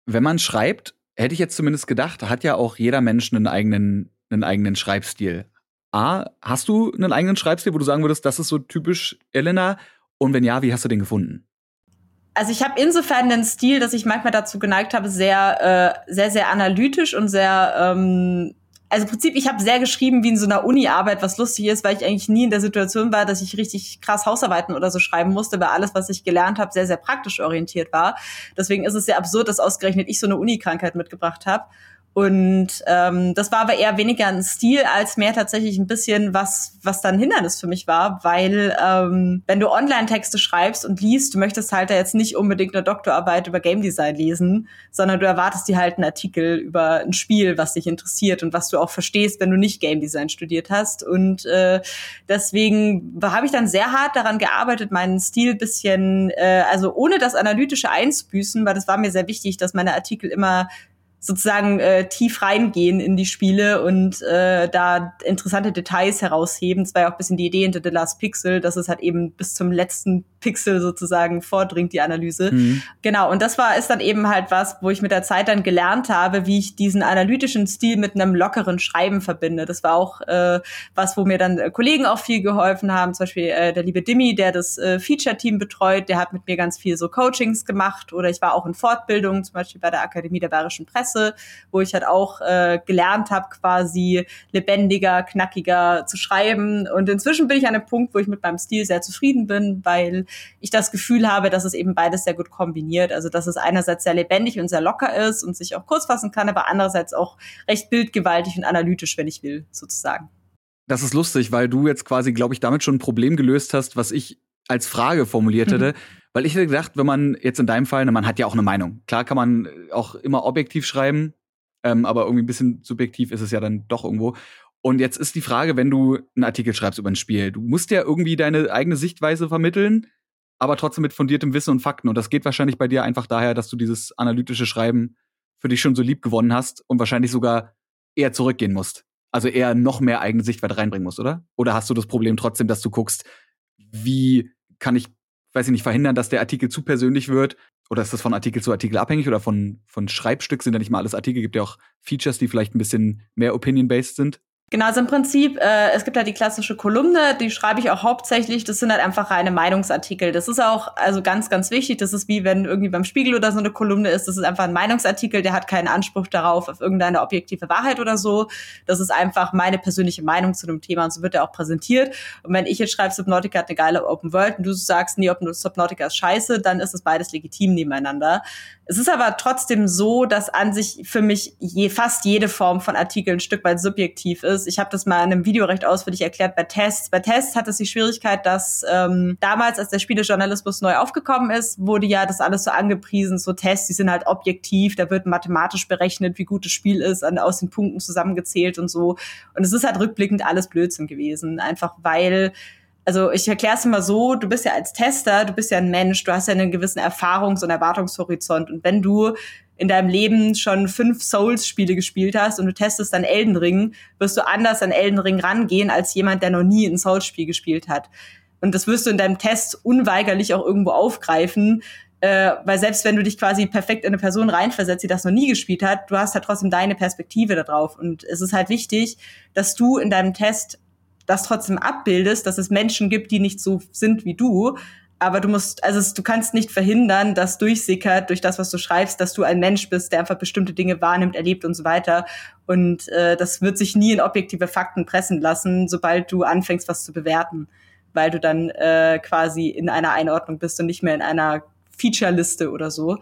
Wenn man schreibt, hätte ich jetzt zumindest gedacht, hat ja auch jeder Mensch einen eigenen, einen eigenen Schreibstil. A, hast du einen eigenen Schreibstil, wo du sagen würdest, das ist so typisch Elena? Und wenn ja, wie hast du den gefunden? Also ich habe insofern den Stil, dass ich manchmal dazu geneigt habe, sehr, äh, sehr, sehr analytisch und sehr, ähm, also im Prinzip, ich habe sehr geschrieben wie in so einer Uni-Arbeit, was lustig ist, weil ich eigentlich nie in der Situation war, dass ich richtig krass Hausarbeiten oder so schreiben musste, weil alles, was ich gelernt habe, sehr, sehr praktisch orientiert war. Deswegen ist es sehr absurd, dass ausgerechnet ich so eine Uni-Krankheit mitgebracht habe. Und ähm, das war aber eher weniger ein Stil als mehr tatsächlich ein bisschen was, was dann Hindernis für mich war, weil ähm, wenn du Online-Texte schreibst und liest, du möchtest halt da jetzt nicht unbedingt eine Doktorarbeit über Game Design lesen, sondern du erwartest dir halt einen Artikel über ein Spiel, was dich interessiert und was du auch verstehst, wenn du nicht Game Design studiert hast. Und äh, deswegen habe ich dann sehr hart daran gearbeitet, meinen Stil bisschen, äh, also ohne das analytische Einsbüßen, weil das war mir sehr wichtig, dass meine Artikel immer sozusagen äh, tief reingehen in die Spiele und äh, da interessante Details herausheben. Das war ja auch ein bisschen die Idee hinter The Last Pixel, dass es halt eben bis zum letzten Pixel sozusagen vordringt, die Analyse. Mhm. Genau, und das war ist dann eben halt was, wo ich mit der Zeit dann gelernt habe, wie ich diesen analytischen Stil mit einem lockeren Schreiben verbinde. Das war auch äh, was, wo mir dann äh, Kollegen auch viel geholfen haben, zum Beispiel äh, der liebe Dimi, der das äh, Feature-Team betreut, der hat mit mir ganz viel so Coachings gemacht oder ich war auch in Fortbildung, zum Beispiel bei der Akademie der Bayerischen Presse Presse, wo ich halt auch äh, gelernt habe, quasi lebendiger, knackiger zu schreiben. Und inzwischen bin ich an einem Punkt, wo ich mit meinem Stil sehr zufrieden bin, weil ich das Gefühl habe, dass es eben beides sehr gut kombiniert. Also dass es einerseits sehr lebendig und sehr locker ist und sich auch kurz fassen kann, aber andererseits auch recht bildgewaltig und analytisch, wenn ich will, sozusagen. Das ist lustig, weil du jetzt quasi, glaube ich, damit schon ein Problem gelöst hast, was ich als Frage formuliert mhm. Weil ich hätte gedacht, wenn man jetzt in deinem Fall, man hat ja auch eine Meinung. Klar kann man auch immer objektiv schreiben, ähm, aber irgendwie ein bisschen subjektiv ist es ja dann doch irgendwo. Und jetzt ist die Frage, wenn du einen Artikel schreibst über ein Spiel, du musst ja irgendwie deine eigene Sichtweise vermitteln, aber trotzdem mit fundiertem Wissen und Fakten. Und das geht wahrscheinlich bei dir einfach daher, dass du dieses analytische Schreiben für dich schon so lieb gewonnen hast und wahrscheinlich sogar eher zurückgehen musst. Also eher noch mehr eigene Sichtweite reinbringen musst, oder? Oder hast du das Problem trotzdem, dass du guckst, wie kann ich weiß ich nicht, verhindern, dass der Artikel zu persönlich wird? Oder ist das von Artikel zu Artikel abhängig oder von, von Schreibstück? Sind ja nicht mal alles Artikel, gibt ja auch Features, die vielleicht ein bisschen mehr opinion-based sind. Genau, also im Prinzip, äh, es gibt halt die klassische Kolumne, die schreibe ich auch hauptsächlich. Das sind halt einfach reine Meinungsartikel. Das ist auch also ganz, ganz wichtig. Das ist wie wenn irgendwie beim Spiegel oder so eine Kolumne ist. Das ist einfach ein Meinungsartikel, der hat keinen Anspruch darauf, auf irgendeine objektive Wahrheit oder so. Das ist einfach meine persönliche Meinung zu einem Thema und so wird er auch präsentiert. Und wenn ich jetzt schreibe, Subnautica hat eine geile Open World und du sagst, nee, Subnautica ist scheiße, dann ist es beides legitim nebeneinander. Es ist aber trotzdem so, dass an sich für mich je, fast jede Form von Artikel ein Stück weit subjektiv ist. Ich habe das mal in einem Video recht ausführlich erklärt bei Tests. Bei Tests hat es die Schwierigkeit, dass ähm, damals, als der Spielejournalismus neu aufgekommen ist, wurde ja das alles so angepriesen, so Tests, die sind halt objektiv, da wird mathematisch berechnet, wie gut das Spiel ist, an, aus den Punkten zusammengezählt und so. Und es ist halt rückblickend alles Blödsinn gewesen, einfach weil also ich erkläre es immer so, du bist ja als Tester, du bist ja ein Mensch, du hast ja einen gewissen Erfahrungs- und Erwartungshorizont. Und wenn du in deinem Leben schon fünf Souls-Spiele gespielt hast und du testest dann Elden Ring, wirst du anders an Elden Ring rangehen als jemand, der noch nie ein Souls-Spiel gespielt hat. Und das wirst du in deinem Test unweigerlich auch irgendwo aufgreifen, äh, weil selbst wenn du dich quasi perfekt in eine Person reinversetzt, die das noch nie gespielt hat, du hast halt trotzdem deine Perspektive darauf. Und es ist halt wichtig, dass du in deinem Test das trotzdem abbildest, dass es Menschen gibt, die nicht so sind wie du, aber du musst, also du kannst nicht verhindern, dass durchsickert durch das, was du schreibst, dass du ein Mensch bist, der einfach bestimmte Dinge wahrnimmt, erlebt und so weiter. Und äh, das wird sich nie in objektive Fakten pressen lassen, sobald du anfängst, was zu bewerten, weil du dann äh, quasi in einer Einordnung bist und nicht mehr in einer Feature-Liste oder so.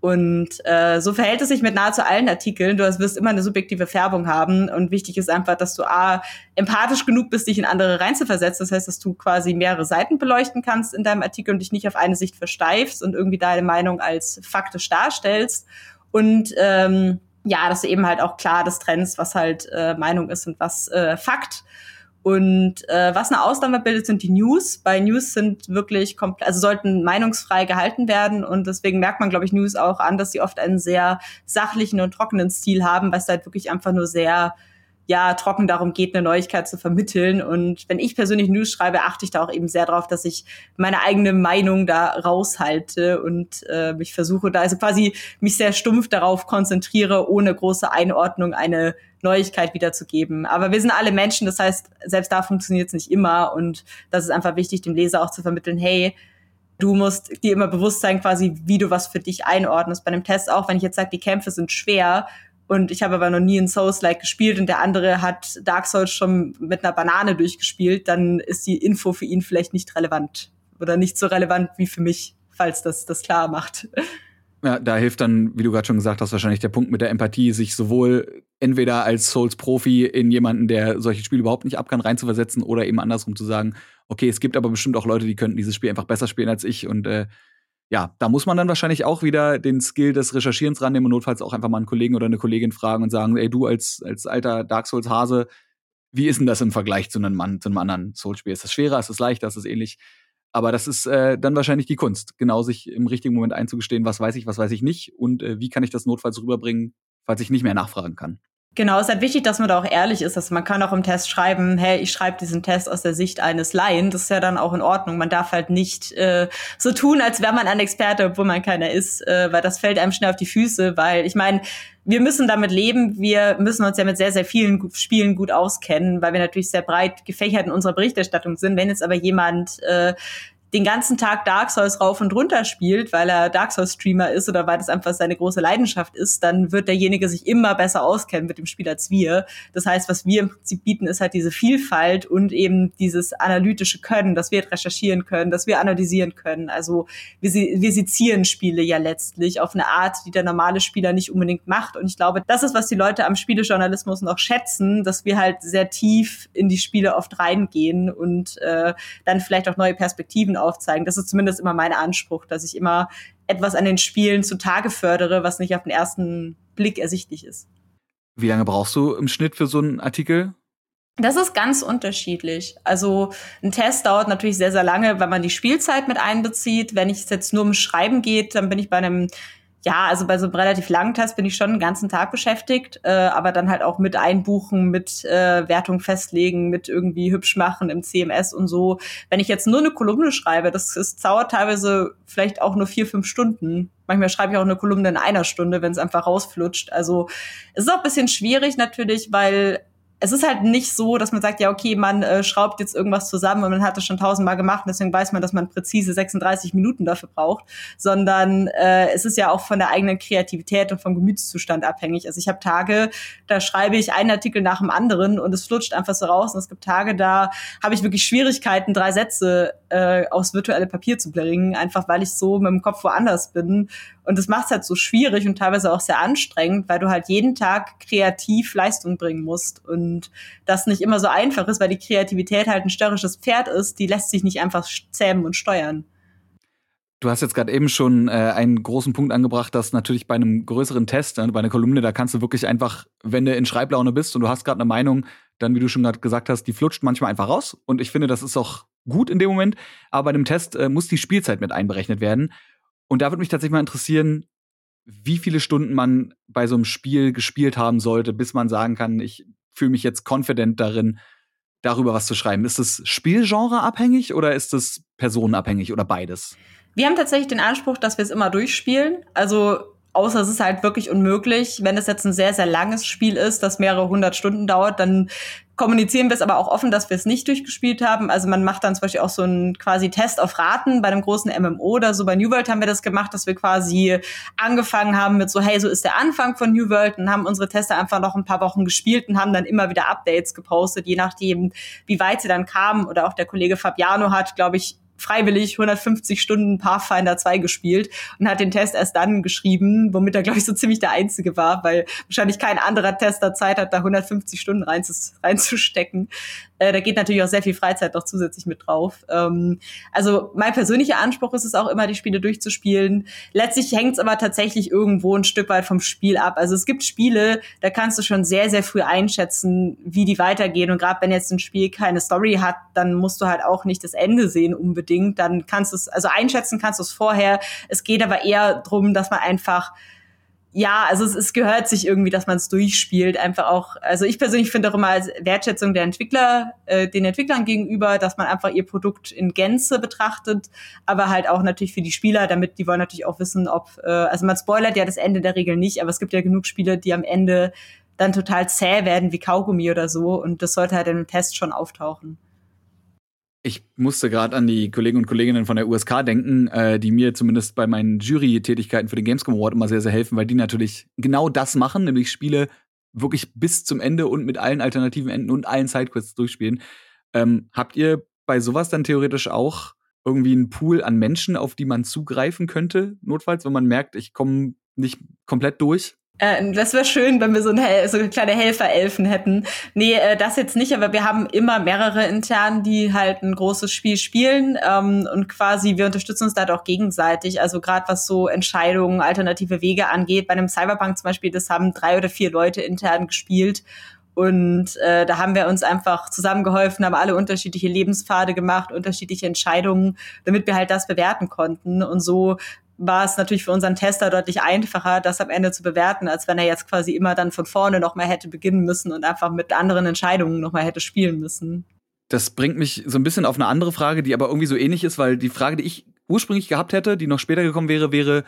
Und äh, so verhält es sich mit nahezu allen Artikeln. Du wirst immer eine subjektive Färbung haben. Und wichtig ist einfach, dass du A, empathisch genug bist, dich in andere reinzuversetzen. Das heißt, dass du quasi mehrere Seiten beleuchten kannst in deinem Artikel und dich nicht auf eine Sicht versteifst und irgendwie deine Meinung als faktisch darstellst. Und ähm, ja, dass du eben halt auch klar das trennst, was halt äh, Meinung ist und was äh, Fakt. Und äh, was eine Ausnahme bildet, sind die News. Bei News sind wirklich komplett, also sollten meinungsfrei gehalten werden. Und deswegen merkt man, glaube ich, News auch an, dass sie oft einen sehr sachlichen und trockenen Stil haben, weil es halt wirklich einfach nur sehr ja trocken darum geht, eine Neuigkeit zu vermitteln. Und wenn ich persönlich News schreibe, achte ich da auch eben sehr drauf, dass ich meine eigene Meinung da raushalte und äh, mich versuche da also quasi mich sehr stumpf darauf konzentriere, ohne große Einordnung eine Neuigkeit wiederzugeben. Aber wir sind alle Menschen, das heißt, selbst da funktioniert es nicht immer. Und das ist einfach wichtig, dem Leser auch zu vermitteln, hey, du musst dir immer bewusst sein, quasi, wie du was für dich einordnest. Bei einem Test auch, wenn ich jetzt sage, die Kämpfe sind schwer, und ich habe aber noch nie in Souls-like gespielt und der andere hat Dark Souls schon mit einer Banane durchgespielt, dann ist die Info für ihn vielleicht nicht relevant oder nicht so relevant wie für mich, falls das das klar macht. Ja, da hilft dann, wie du gerade schon gesagt hast, wahrscheinlich der Punkt mit der Empathie, sich sowohl entweder als Souls-Profi in jemanden, der solche Spiele überhaupt nicht ab kann, reinzuversetzen oder eben andersrum zu sagen, okay, es gibt aber bestimmt auch Leute, die könnten dieses Spiel einfach besser spielen als ich und äh, ja, da muss man dann wahrscheinlich auch wieder den Skill des Recherchierens rannehmen und notfalls auch einfach mal einen Kollegen oder eine Kollegin fragen und sagen, ey, du als, als alter Dark Souls Hase, wie ist denn das im Vergleich zu einem, Mann, zu einem anderen Souls-Spiel? Ist das schwerer, ist das leichter, ist das ähnlich? Aber das ist äh, dann wahrscheinlich die Kunst, genau sich im richtigen Moment einzugestehen, was weiß ich, was weiß ich nicht und äh, wie kann ich das notfalls rüberbringen, falls ich nicht mehr nachfragen kann. Genau, es ist halt wichtig, dass man da auch ehrlich ist. Also man kann auch im Test schreiben, hey, ich schreibe diesen Test aus der Sicht eines Laien. Das ist ja dann auch in Ordnung. Man darf halt nicht äh, so tun, als wäre man ein Experte, obwohl man keiner ist, äh, weil das fällt einem schnell auf die Füße. Weil ich meine, wir müssen damit leben. Wir müssen uns ja mit sehr, sehr vielen Spielen gut auskennen, weil wir natürlich sehr breit gefächert in unserer Berichterstattung sind. Wenn jetzt aber jemand äh, den ganzen Tag Dark Souls rauf und runter spielt, weil er Dark Souls Streamer ist oder weil das einfach seine große Leidenschaft ist, dann wird derjenige sich immer besser auskennen mit dem Spiel als wir. Das heißt, was wir im Prinzip bieten, ist halt diese Vielfalt und eben dieses analytische Können, dass wir recherchieren können, dass wir analysieren können. Also wir, wir sezieren Spiele ja letztlich auf eine Art, die der normale Spieler nicht unbedingt macht. Und ich glaube, das ist, was die Leute am Spielejournalismus noch schätzen, dass wir halt sehr tief in die Spiele oft reingehen und äh, dann vielleicht auch neue Perspektiven aufzeigen. Das ist zumindest immer mein Anspruch, dass ich immer etwas an den Spielen zutage fördere, was nicht auf den ersten Blick ersichtlich ist. Wie lange brauchst du im Schnitt für so einen Artikel? Das ist ganz unterschiedlich. Also ein Test dauert natürlich sehr, sehr lange, wenn man die Spielzeit mit einbezieht. Wenn es jetzt nur um Schreiben geht, dann bin ich bei einem ja, also bei so einem relativ langen Test bin ich schon den ganzen Tag beschäftigt, äh, aber dann halt auch mit Einbuchen, mit äh, Wertung festlegen, mit irgendwie hübsch machen im CMS und so. Wenn ich jetzt nur eine Kolumne schreibe, das ist, dauert teilweise vielleicht auch nur vier, fünf Stunden. Manchmal schreibe ich auch eine Kolumne in einer Stunde, wenn es einfach rausflutscht. Also es ist auch ein bisschen schwierig natürlich, weil es ist halt nicht so, dass man sagt, ja, okay, man äh, schraubt jetzt irgendwas zusammen und man hat das schon tausendmal gemacht und deswegen weiß man, dass man präzise 36 Minuten dafür braucht, sondern äh, es ist ja auch von der eigenen Kreativität und vom Gemütszustand abhängig. Also ich habe Tage, da schreibe ich einen Artikel nach dem anderen und es flutscht einfach so raus und es gibt Tage, da habe ich wirklich Schwierigkeiten, drei Sätze äh, aufs virtuelle Papier zu bringen, einfach weil ich so mit dem Kopf woanders bin und das macht es halt so schwierig und teilweise auch sehr anstrengend, weil du halt jeden Tag kreativ Leistung bringen musst und das nicht immer so einfach ist, weil die Kreativität halt ein störrisches Pferd ist, die lässt sich nicht einfach zähmen und steuern. Du hast jetzt gerade eben schon äh, einen großen Punkt angebracht, dass natürlich bei einem größeren Test, äh, bei einer Kolumne, da kannst du wirklich einfach, wenn du in Schreiblaune bist und du hast gerade eine Meinung, dann, wie du schon gerade gesagt hast, die flutscht manchmal einfach raus. Und ich finde, das ist auch gut in dem Moment. Aber bei einem Test äh, muss die Spielzeit mit einberechnet werden. Und da würde mich tatsächlich mal interessieren, wie viele Stunden man bei so einem Spiel gespielt haben sollte, bis man sagen kann, ich fühle mich jetzt confident darin, darüber was zu schreiben. Ist das Spielgenre abhängig oder ist das personenabhängig oder beides? Wir haben tatsächlich den Anspruch, dass wir es immer durchspielen. Also Außer es ist halt wirklich unmöglich. Wenn es jetzt ein sehr, sehr langes Spiel ist, das mehrere hundert Stunden dauert, dann kommunizieren wir es aber auch offen, dass wir es nicht durchgespielt haben. Also man macht dann zum Beispiel auch so einen quasi Test auf Raten bei einem großen MMO oder so. Bei New World haben wir das gemacht, dass wir quasi angefangen haben mit so, hey, so ist der Anfang von New World und haben unsere Tester einfach noch ein paar Wochen gespielt und haben dann immer wieder Updates gepostet, je nachdem, wie weit sie dann kamen. Oder auch der Kollege Fabiano hat, glaube ich, freiwillig 150 Stunden Pathfinder 2 gespielt und hat den Test erst dann geschrieben, womit er, glaube ich, so ziemlich der Einzige war, weil wahrscheinlich kein anderer Tester Zeit hat, da 150 Stunden reinzustecken. Äh, da geht natürlich auch sehr viel Freizeit noch zusätzlich mit drauf. Ähm, also mein persönlicher Anspruch ist es auch immer, die Spiele durchzuspielen. Letztlich hängt es aber tatsächlich irgendwo ein Stück weit vom Spiel ab. Also es gibt Spiele, da kannst du schon sehr, sehr früh einschätzen, wie die weitergehen. Und gerade wenn jetzt ein Spiel keine Story hat, dann musst du halt auch nicht das Ende sehen unbedingt. Dann kannst du es, also einschätzen kannst du es vorher. Es geht aber eher drum, dass man einfach ja, also es, es gehört sich irgendwie, dass man es durchspielt. Einfach auch, also ich persönlich finde auch immer als Wertschätzung der Entwickler, äh, den Entwicklern gegenüber, dass man einfach ihr Produkt in Gänze betrachtet, aber halt auch natürlich für die Spieler, damit die wollen natürlich auch wissen, ob, äh, also man spoilert ja das Ende der Regel nicht, aber es gibt ja genug Spiele, die am Ende dann total zäh werden wie Kaugummi oder so und das sollte halt einem Test schon auftauchen. Ich musste gerade an die Kollegen und Kolleginnen von der USK denken, äh, die mir zumindest bei meinen Jury-Tätigkeiten für den Gamescom Award immer sehr, sehr helfen, weil die natürlich genau das machen, nämlich Spiele wirklich bis zum Ende und mit allen alternativen Enden und allen Sidequests durchspielen. Ähm, habt ihr bei sowas dann theoretisch auch irgendwie einen Pool an Menschen, auf die man zugreifen könnte, notfalls, wenn man merkt, ich komme nicht komplett durch? Äh, das wäre schön, wenn wir so, ein, so kleine Helferelfen hätten. Nee, äh, das jetzt nicht, aber wir haben immer mehrere intern, die halt ein großes Spiel spielen ähm, und quasi wir unterstützen uns da doch gegenseitig. Also gerade was so Entscheidungen, alternative Wege angeht. Bei einem Cyberpunk zum Beispiel, das haben drei oder vier Leute intern gespielt. Und äh, da haben wir uns einfach zusammengeholfen, haben alle unterschiedliche Lebenspfade gemacht, unterschiedliche Entscheidungen, damit wir halt das bewerten konnten. Und so war es natürlich für unseren Tester deutlich einfacher, das am Ende zu bewerten, als wenn er jetzt quasi immer dann von vorne noch mal hätte beginnen müssen und einfach mit anderen Entscheidungen noch mal hätte spielen müssen. Das bringt mich so ein bisschen auf eine andere Frage, die aber irgendwie so ähnlich ist, weil die Frage, die ich ursprünglich gehabt hätte, die noch später gekommen wäre, wäre,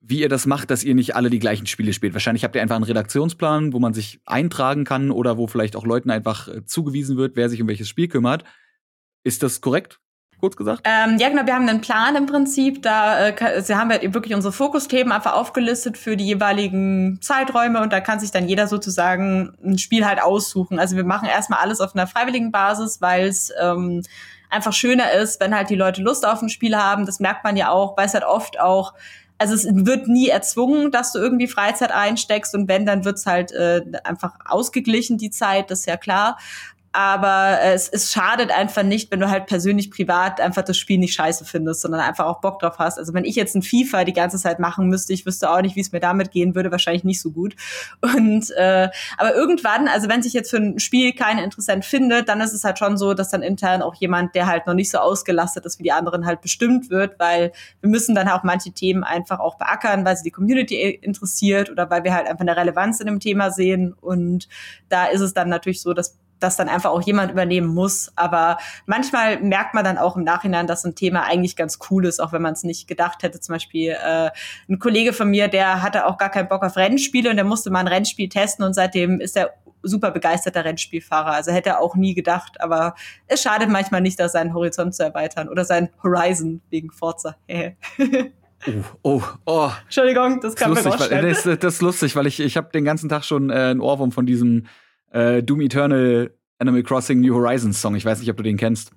wie ihr das macht, dass ihr nicht alle die gleichen Spiele spielt. Wahrscheinlich habt ihr einfach einen Redaktionsplan, wo man sich eintragen kann oder wo vielleicht auch Leuten einfach äh, zugewiesen wird, wer sich um welches Spiel kümmert. Ist das korrekt? Kurz gesagt? Ähm, ja, genau, wir haben einen Plan im Prinzip. Da äh, sie haben wir wirklich unsere Fokusthemen einfach aufgelistet für die jeweiligen Zeiträume und da kann sich dann jeder sozusagen ein Spiel halt aussuchen. Also wir machen erstmal alles auf einer freiwilligen Basis, weil es ähm, einfach schöner ist, wenn halt die Leute Lust auf ein Spiel haben. Das merkt man ja auch, weil es halt oft auch also es wird nie erzwungen, dass du irgendwie Freizeit einsteckst und wenn, dann wird's halt äh, einfach ausgeglichen, die Zeit, das ist ja klar aber es, es schadet einfach nicht, wenn du halt persönlich privat einfach das Spiel nicht scheiße findest, sondern einfach auch Bock drauf hast. Also wenn ich jetzt ein FIFA die ganze Zeit machen müsste, ich wüsste auch nicht, wie es mir damit gehen würde, wahrscheinlich nicht so gut. Und äh, aber irgendwann, also wenn sich jetzt für ein Spiel kein Interessent findet, dann ist es halt schon so, dass dann intern auch jemand, der halt noch nicht so ausgelastet ist wie die anderen, halt bestimmt wird, weil wir müssen dann auch manche Themen einfach auch beackern, weil sie die Community interessiert oder weil wir halt einfach eine Relevanz in dem Thema sehen. Und da ist es dann natürlich so, dass das dann einfach auch jemand übernehmen muss. Aber manchmal merkt man dann auch im Nachhinein, dass ein Thema eigentlich ganz cool ist, auch wenn man es nicht gedacht hätte. Zum Beispiel äh, ein Kollege von mir, der hatte auch gar keinen Bock auf Rennspiele und der musste mal ein Rennspiel testen und seitdem ist er super begeisterter Rennspielfahrer. Also hätte er auch nie gedacht, aber es schadet manchmal nicht, da seinen Horizont zu erweitern oder sein Horizon wegen Forza. Oh, oh, oh. Entschuldigung, das kann man lustig, weil, das, das, ist lustig, weil ich, ich habe den ganzen Tag schon äh, ein Ohrwurm von diesem äh, Doom Eternal Animal Crossing New Horizons Song. Ich weiß nicht, ob du den kennst.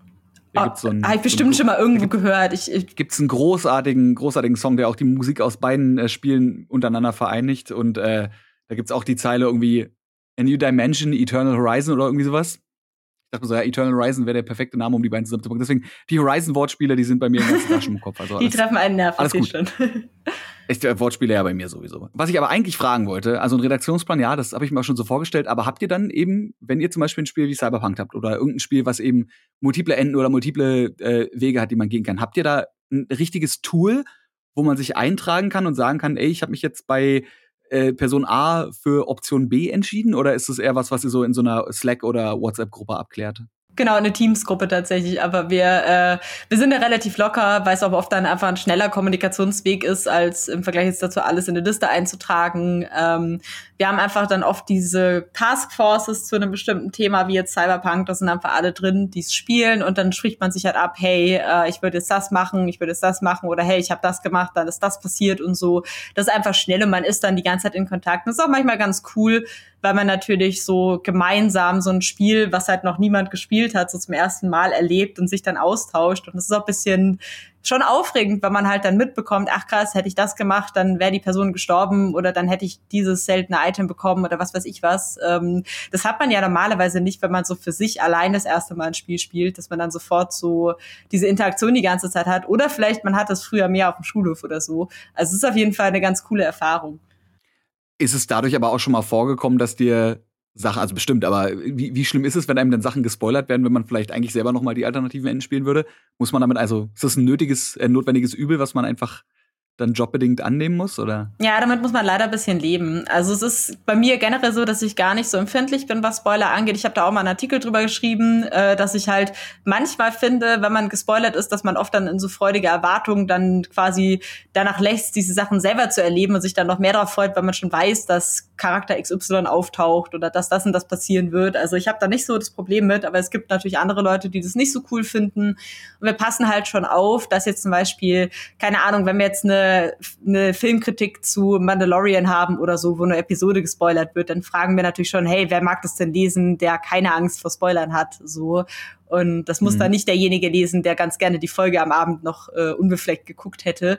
Oh, gibt's so einen, Habe ich bestimmt so schon mal irgendwo gehört. Ich, ich gibt's einen großartigen, großartigen Song, der auch die Musik aus beiden äh, Spielen untereinander vereinigt. Und äh, da gibt's auch die Zeile irgendwie A New Dimension, Eternal Horizon oder irgendwie sowas. Ich dachte mir so, ja, Eternal Horizon wäre der perfekte Name, um die beiden zusammenzupacken. Deswegen, die Horizon-Wortspiele, die sind bei mir ganz rasch im Kopf. Also alles, die treffen einen Nerv, alles gut. schon. Ist der Wortspiele ja bei mir sowieso. Was ich aber eigentlich fragen wollte, also ein Redaktionsplan, ja, das habe ich mir auch schon so vorgestellt, aber habt ihr dann eben, wenn ihr zum Beispiel ein Spiel wie Cyberpunk habt oder irgendein Spiel, was eben multiple Enden oder multiple äh, Wege hat, die man gehen kann, habt ihr da ein richtiges Tool, wo man sich eintragen kann und sagen kann, ey, ich habe mich jetzt bei äh, Person A für Option B entschieden? Oder ist es eher was, was ihr so in so einer Slack- oder WhatsApp-Gruppe abklärt? Genau, eine Teamsgruppe tatsächlich, aber wir, äh, wir sind ja relativ locker, weil es auch oft dann einfach ein schneller Kommunikationsweg ist, als im Vergleich jetzt dazu alles in eine Liste einzutragen. Ähm, wir haben einfach dann oft diese Taskforces zu einem bestimmten Thema, wie jetzt Cyberpunk, da sind einfach alle drin, die es spielen und dann spricht man sich halt ab, hey, äh, ich würde jetzt das machen, ich würde jetzt das machen oder hey, ich habe das gemacht, dann ist das passiert und so. Das ist einfach schnell und man ist dann die ganze Zeit in Kontakt. Das ist auch manchmal ganz cool, weil man natürlich so gemeinsam so ein Spiel, was halt noch niemand gespielt hat, so zum ersten Mal erlebt und sich dann austauscht. Und das ist auch ein bisschen schon aufregend, wenn man halt dann mitbekommt, ach krass, hätte ich das gemacht, dann wäre die Person gestorben oder dann hätte ich dieses seltene Item bekommen oder was weiß ich was. Ähm, das hat man ja normalerweise nicht, wenn man so für sich allein das erste Mal ein Spiel spielt, dass man dann sofort so diese Interaktion die ganze Zeit hat. Oder vielleicht man hat das früher mehr auf dem Schulhof oder so. Also es ist auf jeden Fall eine ganz coole Erfahrung. Ist es dadurch aber auch schon mal vorgekommen, dass dir Sachen, also bestimmt, aber wie, wie schlimm ist es, wenn einem dann Sachen gespoilert werden, wenn man vielleicht eigentlich selber noch mal die alternativen Enden spielen würde? Muss man damit also, ist das ein nötiges, äh, notwendiges Übel, was man einfach dann jobbedingt annehmen muss, oder? Ja, damit muss man leider ein bisschen leben. Also es ist bei mir generell so, dass ich gar nicht so empfindlich bin, was Spoiler angeht. Ich habe da auch mal einen Artikel drüber geschrieben, äh, dass ich halt manchmal finde, wenn man gespoilert ist, dass man oft dann in so freudige Erwartungen dann quasi danach lässt, diese Sachen selber zu erleben und sich dann noch mehr darauf freut, weil man schon weiß, dass Charakter XY auftaucht oder dass das und das passieren wird. Also ich habe da nicht so das Problem mit, aber es gibt natürlich andere Leute, die das nicht so cool finden. Und wir passen halt schon auf, dass jetzt zum Beispiel, keine Ahnung, wenn wir jetzt eine eine, Filmkritik zu Mandalorian haben oder so, wo eine Episode gespoilert wird, dann fragen wir natürlich schon, hey, wer mag das denn lesen, der keine Angst vor Spoilern hat, so. Und das muss mhm. dann nicht derjenige lesen, der ganz gerne die Folge am Abend noch äh, unbefleckt geguckt hätte.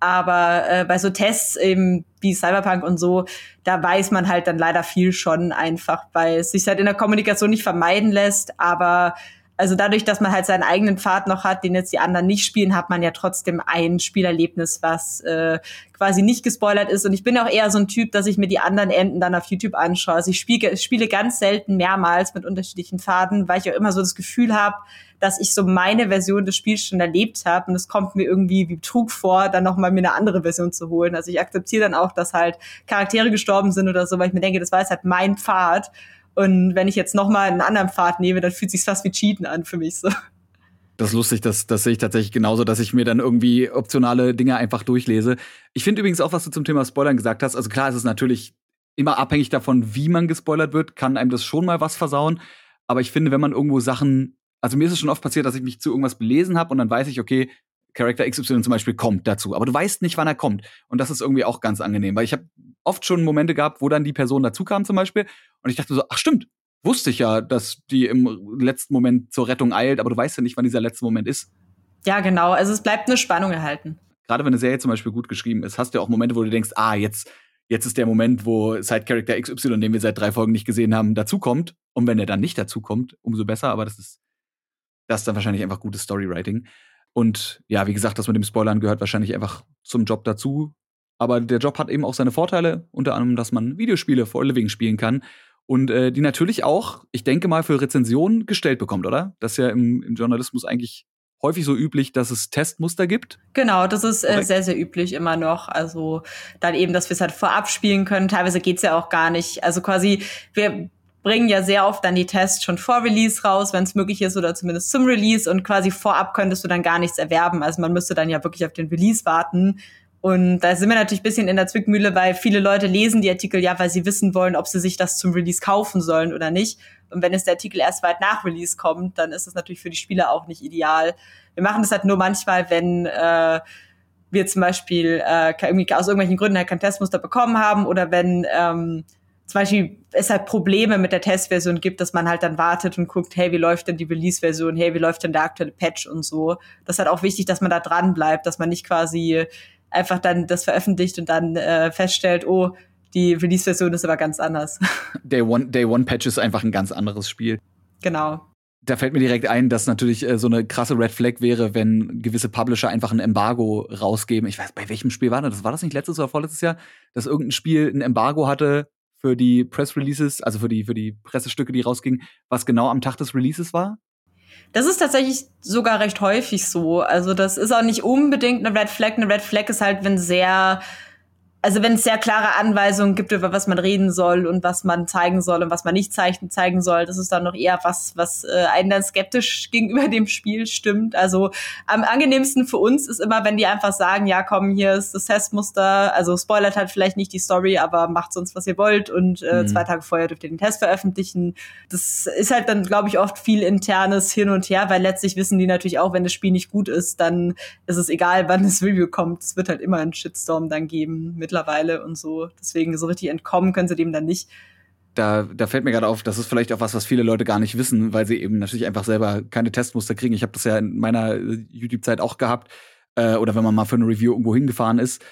Aber äh, bei so Tests eben wie Cyberpunk und so, da weiß man halt dann leider viel schon einfach, weil es sich halt in der Kommunikation nicht vermeiden lässt, aber also dadurch, dass man halt seinen eigenen Pfad noch hat, den jetzt die anderen nicht spielen, hat man ja trotzdem ein Spielerlebnis, was äh, quasi nicht gespoilert ist. Und ich bin auch eher so ein Typ, dass ich mir die anderen Enden dann auf YouTube anschaue. Also ich spiele, spiele ganz selten mehrmals mit unterschiedlichen Pfaden, weil ich auch immer so das Gefühl habe, dass ich so meine Version des Spiels schon erlebt habe. Und es kommt mir irgendwie wie Betrug vor, dann nochmal mir eine andere Version zu holen. Also ich akzeptiere dann auch, dass halt Charaktere gestorben sind oder so, weil ich mir denke, das war jetzt halt mein Pfad. Und wenn ich jetzt noch mal einen anderen Pfad nehme, dann fühlt sich fast wie Cheaten an für mich so. Das ist lustig, das, das sehe ich tatsächlich genauso, dass ich mir dann irgendwie optionale Dinge einfach durchlese. Ich finde übrigens auch, was du zum Thema Spoilern gesagt hast. Also klar, es ist natürlich immer abhängig davon, wie man gespoilert wird, kann einem das schon mal was versauen. Aber ich finde, wenn man irgendwo Sachen, also mir ist es schon oft passiert, dass ich mich zu irgendwas belesen habe und dann weiß ich, okay, Charakter XY zum Beispiel kommt dazu, aber du weißt nicht, wann er kommt. Und das ist irgendwie auch ganz angenehm, weil ich habe oft schon Momente gehabt, wo dann die Person dazu kam zum Beispiel und ich dachte so, ach stimmt, wusste ich ja, dass die im letzten Moment zur Rettung eilt, aber du weißt ja nicht, wann dieser letzte Moment ist. Ja, genau. Also es bleibt eine Spannung erhalten. Gerade wenn eine Serie zum Beispiel gut geschrieben ist, hast du ja auch Momente, wo du denkst, ah, jetzt, jetzt ist der Moment, wo Side-Character XY, den wir seit drei Folgen nicht gesehen haben, dazukommt. Und wenn er dann nicht dazukommt, umso besser, aber das ist, das ist dann wahrscheinlich einfach gutes Storywriting. Und ja, wie gesagt, das mit dem Spoilern gehört wahrscheinlich einfach zum Job dazu. Aber der Job hat eben auch seine Vorteile, unter anderem, dass man Videospiele for a Living spielen kann. Und äh, die natürlich auch, ich denke mal, für Rezensionen gestellt bekommt, oder? Das ist ja im, im Journalismus eigentlich häufig so üblich, dass es Testmuster gibt. Genau, das ist äh, sehr, sehr üblich immer noch. Also dann eben, dass wir es halt vorab spielen können. Teilweise geht's ja auch gar nicht. Also quasi, wir bringen ja sehr oft dann die Tests schon vor Release raus, wenn es möglich ist, oder zumindest zum Release. Und quasi vorab könntest du dann gar nichts erwerben. Also man müsste dann ja wirklich auf den Release warten. Und da sind wir natürlich bisschen in der Zwickmühle, weil viele Leute lesen die Artikel ja, weil sie wissen wollen, ob sie sich das zum Release kaufen sollen oder nicht. Und wenn es der Artikel erst weit nach Release kommt, dann ist es natürlich für die Spieler auch nicht ideal. Wir machen das halt nur manchmal, wenn äh, wir zum Beispiel äh, irgendwie aus irgendwelchen Gründen halt kein Testmuster bekommen haben oder wenn ähm, zum Beispiel es halt Probleme mit der Testversion gibt, dass man halt dann wartet und guckt, hey, wie läuft denn die Release-Version, hey, wie läuft denn der aktuelle Patch und so. Das ist halt auch wichtig, dass man da dran bleibt, dass man nicht quasi einfach dann das veröffentlicht und dann äh, feststellt, oh, die Release-Version ist aber ganz anders. Day One, Day One Patch ist einfach ein ganz anderes Spiel. Genau. Da fällt mir direkt ein, dass natürlich äh, so eine krasse Red Flag wäre, wenn gewisse Publisher einfach ein Embargo rausgeben. Ich weiß, bei welchem Spiel war das? War das nicht letztes oder vorletztes Jahr? Dass irgendein Spiel ein Embargo hatte, für die Press Releases, also für die, für die Pressestücke, die rausgingen, was genau am Tag des Releases war? Das ist tatsächlich sogar recht häufig so. Also das ist auch nicht unbedingt eine Red Flag. Eine Red Flag ist halt, wenn sehr also wenn es sehr klare Anweisungen gibt, über was man reden soll und was man zeigen soll und was man nicht zeichnen, zeigen soll, das ist dann noch eher was, was äh, einen dann skeptisch gegenüber dem Spiel stimmt. Also am angenehmsten für uns ist immer, wenn die einfach sagen, ja komm, hier ist das Testmuster, also spoilert halt vielleicht nicht die Story, aber macht sonst, was ihr wollt und äh, mhm. zwei Tage vorher dürft ihr den Test veröffentlichen. Das ist halt dann, glaube ich, oft viel internes Hin und Her, weil letztlich wissen die natürlich auch, wenn das Spiel nicht gut ist, dann ist es egal, wann das Review kommt. Es wird halt immer einen Shitstorm dann geben mittlerweile und so. Deswegen so richtig entkommen können sie dem dann nicht. Da, da fällt mir gerade auf, das ist vielleicht auch was, was viele Leute gar nicht wissen, weil sie eben natürlich einfach selber keine Testmuster kriegen. Ich habe das ja in meiner äh, YouTube-Zeit auch gehabt. Äh, oder wenn man mal für eine Review irgendwo hingefahren ist.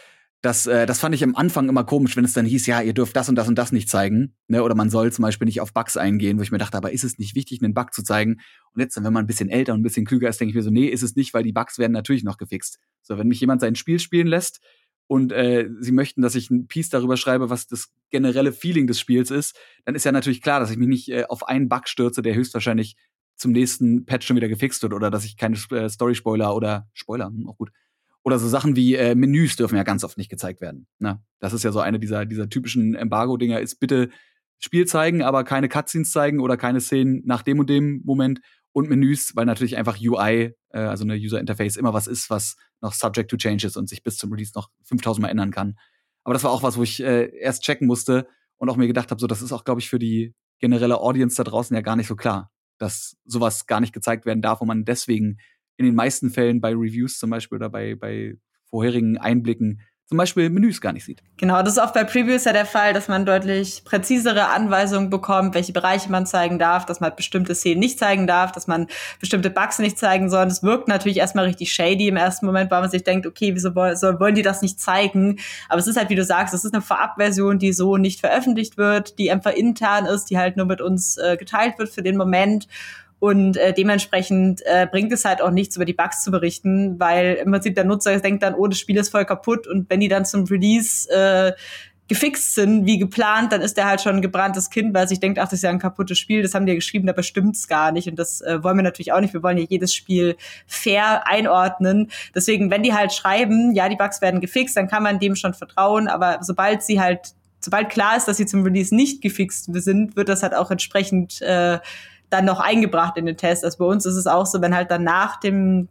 Das, äh, das fand ich am Anfang immer komisch, wenn es dann hieß, ja, ihr dürft das und das und das nicht zeigen. Ne? Oder man soll zum Beispiel nicht auf Bugs eingehen, wo ich mir dachte, aber ist es nicht wichtig, einen Bug zu zeigen? Und jetzt, wenn man ein bisschen älter und ein bisschen klüger ist, denke ich mir so, nee, ist es nicht, weil die Bugs werden natürlich noch gefixt. So, wenn mich jemand sein Spiel spielen lässt, und äh, sie möchten, dass ich ein Piece darüber schreibe, was das generelle Feeling des Spiels ist, dann ist ja natürlich klar, dass ich mich nicht äh, auf einen Bug stürze, der höchstwahrscheinlich zum nächsten Patch schon wieder gefixt wird oder dass ich keine äh, Story-Spoiler oder Spoiler, hm, auch gut. Oder so Sachen wie äh, Menüs dürfen ja ganz oft nicht gezeigt werden. Ne? Das ist ja so eine dieser, dieser typischen Embargo-Dinger, ist bitte Spiel zeigen, aber keine Cutscenes zeigen oder keine Szenen nach dem und dem Moment und Menüs, weil natürlich einfach UI, äh, also eine User Interface, immer was ist, was noch subject to changes und sich bis zum Release noch 5000 Mal ändern kann. Aber das war auch was, wo ich äh, erst checken musste und auch mir gedacht habe, so das ist auch, glaube ich, für die generelle Audience da draußen ja gar nicht so klar, dass sowas gar nicht gezeigt werden darf und man deswegen in den meisten Fällen bei Reviews zum Beispiel oder bei, bei vorherigen Einblicken zum Beispiel Menüs gar nicht sieht. Genau, das ist oft bei Previews ja der Fall, dass man deutlich präzisere Anweisungen bekommt, welche Bereiche man zeigen darf, dass man bestimmte Szenen nicht zeigen darf, dass man bestimmte Bugs nicht zeigen soll. Das wirkt natürlich erstmal richtig shady im ersten Moment, weil man sich denkt, okay, wieso wollen die das nicht zeigen? Aber es ist halt, wie du sagst, es ist eine Vorabversion, die so nicht veröffentlicht wird, die einfach intern ist, die halt nur mit uns äh, geteilt wird für den Moment. Und äh, dementsprechend äh, bringt es halt auch nichts, über die Bugs zu berichten, weil im Prinzip der Nutzer denkt dann, oh, das Spiel ist voll kaputt. Und wenn die dann zum Release äh, gefixt sind, wie geplant, dann ist der halt schon ein gebranntes Kind, weil sich denkt, ach, das ist ja ein kaputtes Spiel, das haben die ja geschrieben, dabei stimmt's gar nicht. Und das äh, wollen wir natürlich auch nicht. Wir wollen ja jedes Spiel fair einordnen. Deswegen, wenn die halt schreiben, ja, die Bugs werden gefixt, dann kann man dem schon vertrauen. Aber sobald sie halt, sobald klar ist, dass sie zum Release nicht gefixt sind, wird das halt auch entsprechend äh, dann noch eingebracht in den Test. Also bei uns ist es auch so, wenn halt dann nach dem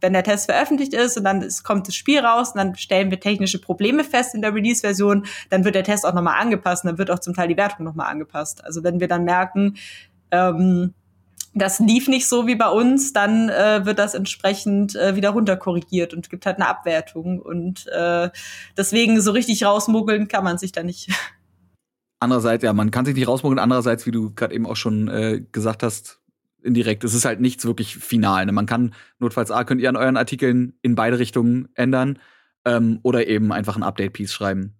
wenn der Test veröffentlicht ist und dann ist, kommt das Spiel raus und dann stellen wir technische Probleme fest in der Release-Version, dann wird der Test auch nochmal angepasst und dann wird auch zum Teil die Wertung nochmal angepasst. Also wenn wir dann merken, ähm, das lief nicht so wie bei uns, dann äh, wird das entsprechend äh, wieder runterkorrigiert und gibt halt eine Abwertung. Und äh, deswegen so richtig rausmuggeln kann man sich da nicht. Andererseits, ja, man kann sich nicht rausmogeln. Andererseits, wie du gerade eben auch schon äh, gesagt hast, indirekt, es ist halt nichts wirklich final. Ne? Man kann notfalls A, könnt ihr an euren Artikeln in beide Richtungen ändern ähm, oder eben einfach ein Update-Piece schreiben.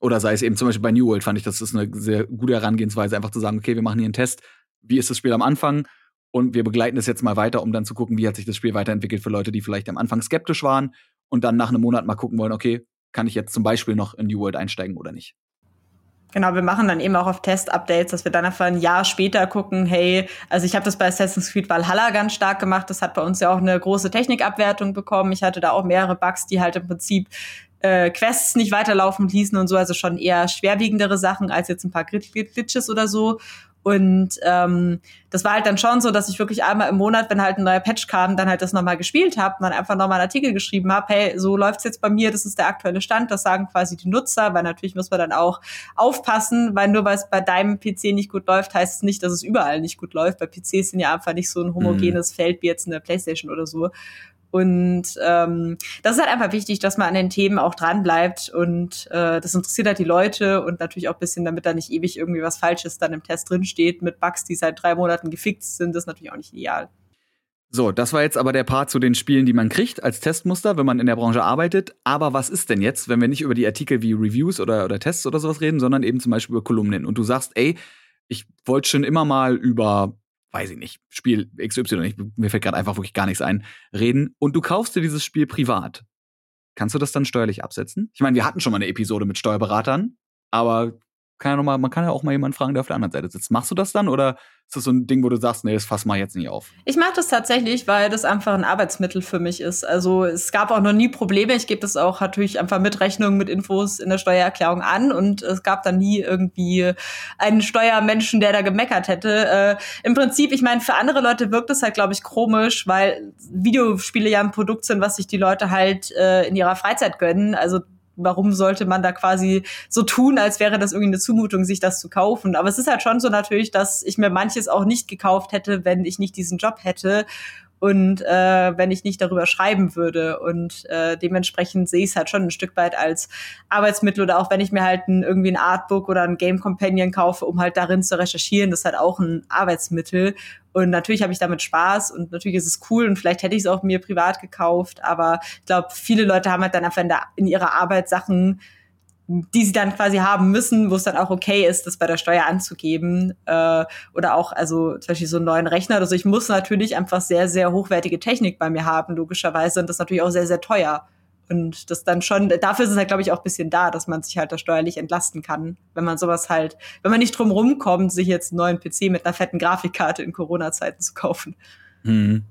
Oder sei es eben zum Beispiel bei New World, fand ich, das ist eine sehr gute Herangehensweise, einfach zu sagen, okay, wir machen hier einen Test. Wie ist das Spiel am Anfang? Und wir begleiten das jetzt mal weiter, um dann zu gucken, wie hat sich das Spiel weiterentwickelt für Leute, die vielleicht am Anfang skeptisch waren und dann nach einem Monat mal gucken wollen, okay, kann ich jetzt zum Beispiel noch in New World einsteigen oder nicht? Genau, wir machen dann eben auch auf Test-Updates, dass wir dann einfach ein Jahr später gucken, hey, also ich habe das bei Assassin's Creed Valhalla ganz stark gemacht, das hat bei uns ja auch eine große Technikabwertung bekommen. Ich hatte da auch mehrere Bugs, die halt im Prinzip äh, Quests nicht weiterlaufen ließen und so, also schon eher schwerwiegendere Sachen als jetzt ein paar Glitches oder so. Und ähm, das war halt dann schon so, dass ich wirklich einmal im Monat, wenn halt ein neuer Patch kam, dann halt das nochmal gespielt habe, dann einfach nochmal einen Artikel geschrieben habe, hey, so läuft's jetzt bei mir, das ist der aktuelle Stand, das sagen quasi die Nutzer, weil natürlich muss man dann auch aufpassen, weil nur weil es bei deinem PC nicht gut läuft, heißt es nicht, dass es überall nicht gut läuft. Bei PCs sind ja einfach nicht so ein homogenes mhm. Feld wie jetzt in der Playstation oder so. Und ähm, das ist halt einfach wichtig, dass man an den Themen auch dran bleibt und äh, das interessiert halt die Leute und natürlich auch bisschen, damit da nicht ewig irgendwie was Falsches dann im Test drinsteht mit Bugs, die seit drei Monaten gefixt sind, das ist natürlich auch nicht ideal. So, das war jetzt aber der Part zu den Spielen, die man kriegt als Testmuster, wenn man in der Branche arbeitet. Aber was ist denn jetzt, wenn wir nicht über die Artikel wie Reviews oder, oder Tests oder sowas reden, sondern eben zum Beispiel über Kolumnen und du sagst, ey, ich wollte schon immer mal über weiß ich nicht, Spiel XY, ich, mir fällt gerade einfach wirklich gar nichts ein, reden und du kaufst dir dieses Spiel privat. Kannst du das dann steuerlich absetzen? Ich meine, wir hatten schon mal eine Episode mit Steuerberatern, aber kann ja mal, man kann ja auch mal jemanden fragen, der auf der anderen Seite sitzt. Machst du das dann oder ist das so ein Ding, wo du sagst, nee, das fass mal jetzt nicht auf? Ich mache das tatsächlich, weil das einfach ein Arbeitsmittel für mich ist. Also es gab auch noch nie Probleme. Ich gebe das auch natürlich einfach mit Rechnungen, mit Infos in der Steuererklärung an und es gab da nie irgendwie einen Steuermenschen, der da gemeckert hätte. Äh, Im Prinzip, ich meine, für andere Leute wirkt das halt, glaube ich, komisch, weil Videospiele ja ein Produkt sind, was sich die Leute halt äh, in ihrer Freizeit gönnen. Also warum sollte man da quasi so tun, als wäre das irgendwie eine Zumutung, sich das zu kaufen? Aber es ist halt schon so natürlich, dass ich mir manches auch nicht gekauft hätte, wenn ich nicht diesen Job hätte und äh, wenn ich nicht darüber schreiben würde. Und äh, dementsprechend sehe ich es halt schon ein Stück weit als Arbeitsmittel oder auch wenn ich mir halt ein, irgendwie ein Artbook oder ein Game Companion kaufe, um halt darin zu recherchieren, das ist halt auch ein Arbeitsmittel. Und natürlich habe ich damit Spaß und natürlich ist es cool und vielleicht hätte ich es auch mir privat gekauft, aber ich glaube, viele Leute haben halt dann einfach in, der, in ihrer Arbeit Sachen, die sie dann quasi haben müssen, wo es dann auch okay ist, das bei der Steuer anzugeben. Äh, oder auch, also zum Beispiel so einen neuen Rechner. Also ich muss natürlich einfach sehr, sehr hochwertige Technik bei mir haben, logischerweise. Und das ist natürlich auch sehr, sehr teuer. Und das dann schon, dafür ist es halt, glaube ich, auch ein bisschen da, dass man sich halt da steuerlich entlasten kann, wenn man sowas halt, wenn man nicht drum rumkommt, sich jetzt einen neuen PC mit einer fetten Grafikkarte in Corona-Zeiten zu kaufen. Hm.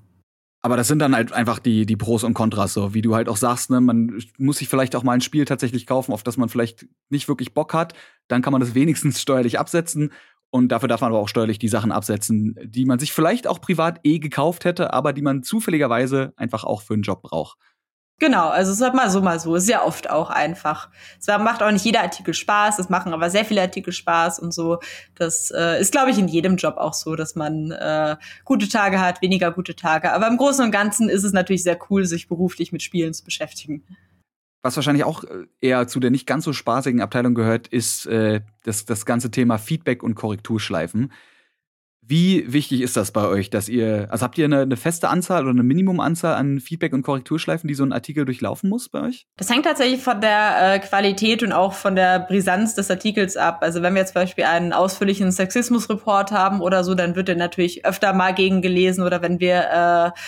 Aber das sind dann halt einfach die, die Pros und Kontras, so wie du halt auch sagst, ne, man muss sich vielleicht auch mal ein Spiel tatsächlich kaufen, auf das man vielleicht nicht wirklich Bock hat. Dann kann man das wenigstens steuerlich absetzen. Und dafür darf man aber auch steuerlich die Sachen absetzen, die man sich vielleicht auch privat eh gekauft hätte, aber die man zufälligerweise einfach auch für einen Job braucht. Genau, also es halt mal so, mal so. Sehr oft auch einfach. Es macht auch nicht jeder Artikel Spaß, es machen aber sehr viele Artikel Spaß und so. Das äh, ist, glaube ich, in jedem Job auch so, dass man äh, gute Tage hat, weniger gute Tage. Aber im Großen und Ganzen ist es natürlich sehr cool, sich beruflich mit Spielen zu beschäftigen. Was wahrscheinlich auch äh, eher zu der nicht ganz so spaßigen Abteilung gehört, ist äh, das, das ganze Thema Feedback und Korrekturschleifen. Wie wichtig ist das bei euch, dass ihr, also habt ihr eine, eine, feste Anzahl oder eine Minimumanzahl an Feedback- und Korrekturschleifen, die so ein Artikel durchlaufen muss bei euch? Das hängt tatsächlich von der äh, Qualität und auch von der Brisanz des Artikels ab. Also wenn wir jetzt zum Beispiel einen ausführlichen Sexismusreport haben oder so, dann wird der natürlich öfter mal gegengelesen oder wenn wir äh,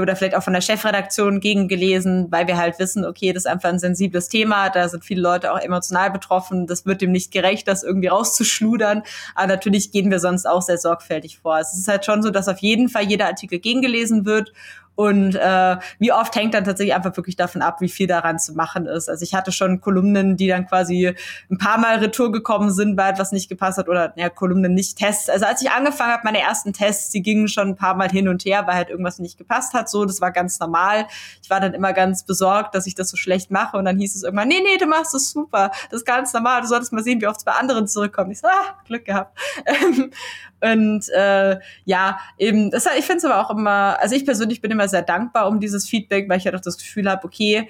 oder vielleicht auch von der Chefredaktion gegengelesen, weil wir halt wissen, okay, das ist einfach ein sensibles Thema, da sind viele Leute auch emotional betroffen, das wird dem nicht gerecht, das irgendwie rauszuschludern. Aber natürlich gehen wir sonst auch sehr sorgfältig vor. Es ist halt schon so, dass auf jeden Fall jeder Artikel gegengelesen wird und äh, wie oft hängt dann tatsächlich einfach wirklich davon ab, wie viel daran zu machen ist. Also ich hatte schon Kolumnen, die dann quasi ein paar Mal retour gekommen sind, weil etwas nicht gepasst hat oder ja, Kolumnen nicht Tests. Also als ich angefangen habe, meine ersten Tests, die gingen schon ein paar Mal hin und her, weil halt irgendwas nicht gepasst hat. So, das war ganz normal. Ich war dann immer ganz besorgt, dass ich das so schlecht mache und dann hieß es irgendwann, nee, nee, du machst es super. Das ist ganz normal. Du solltest mal sehen, wie oft es bei anderen zurückkommt. Ich so, ah, Glück gehabt. und äh, ja, eben, das, ich finde es aber auch immer, also ich persönlich bin immer sehr dankbar um dieses Feedback, weil ich halt auch das Gefühl habe, okay,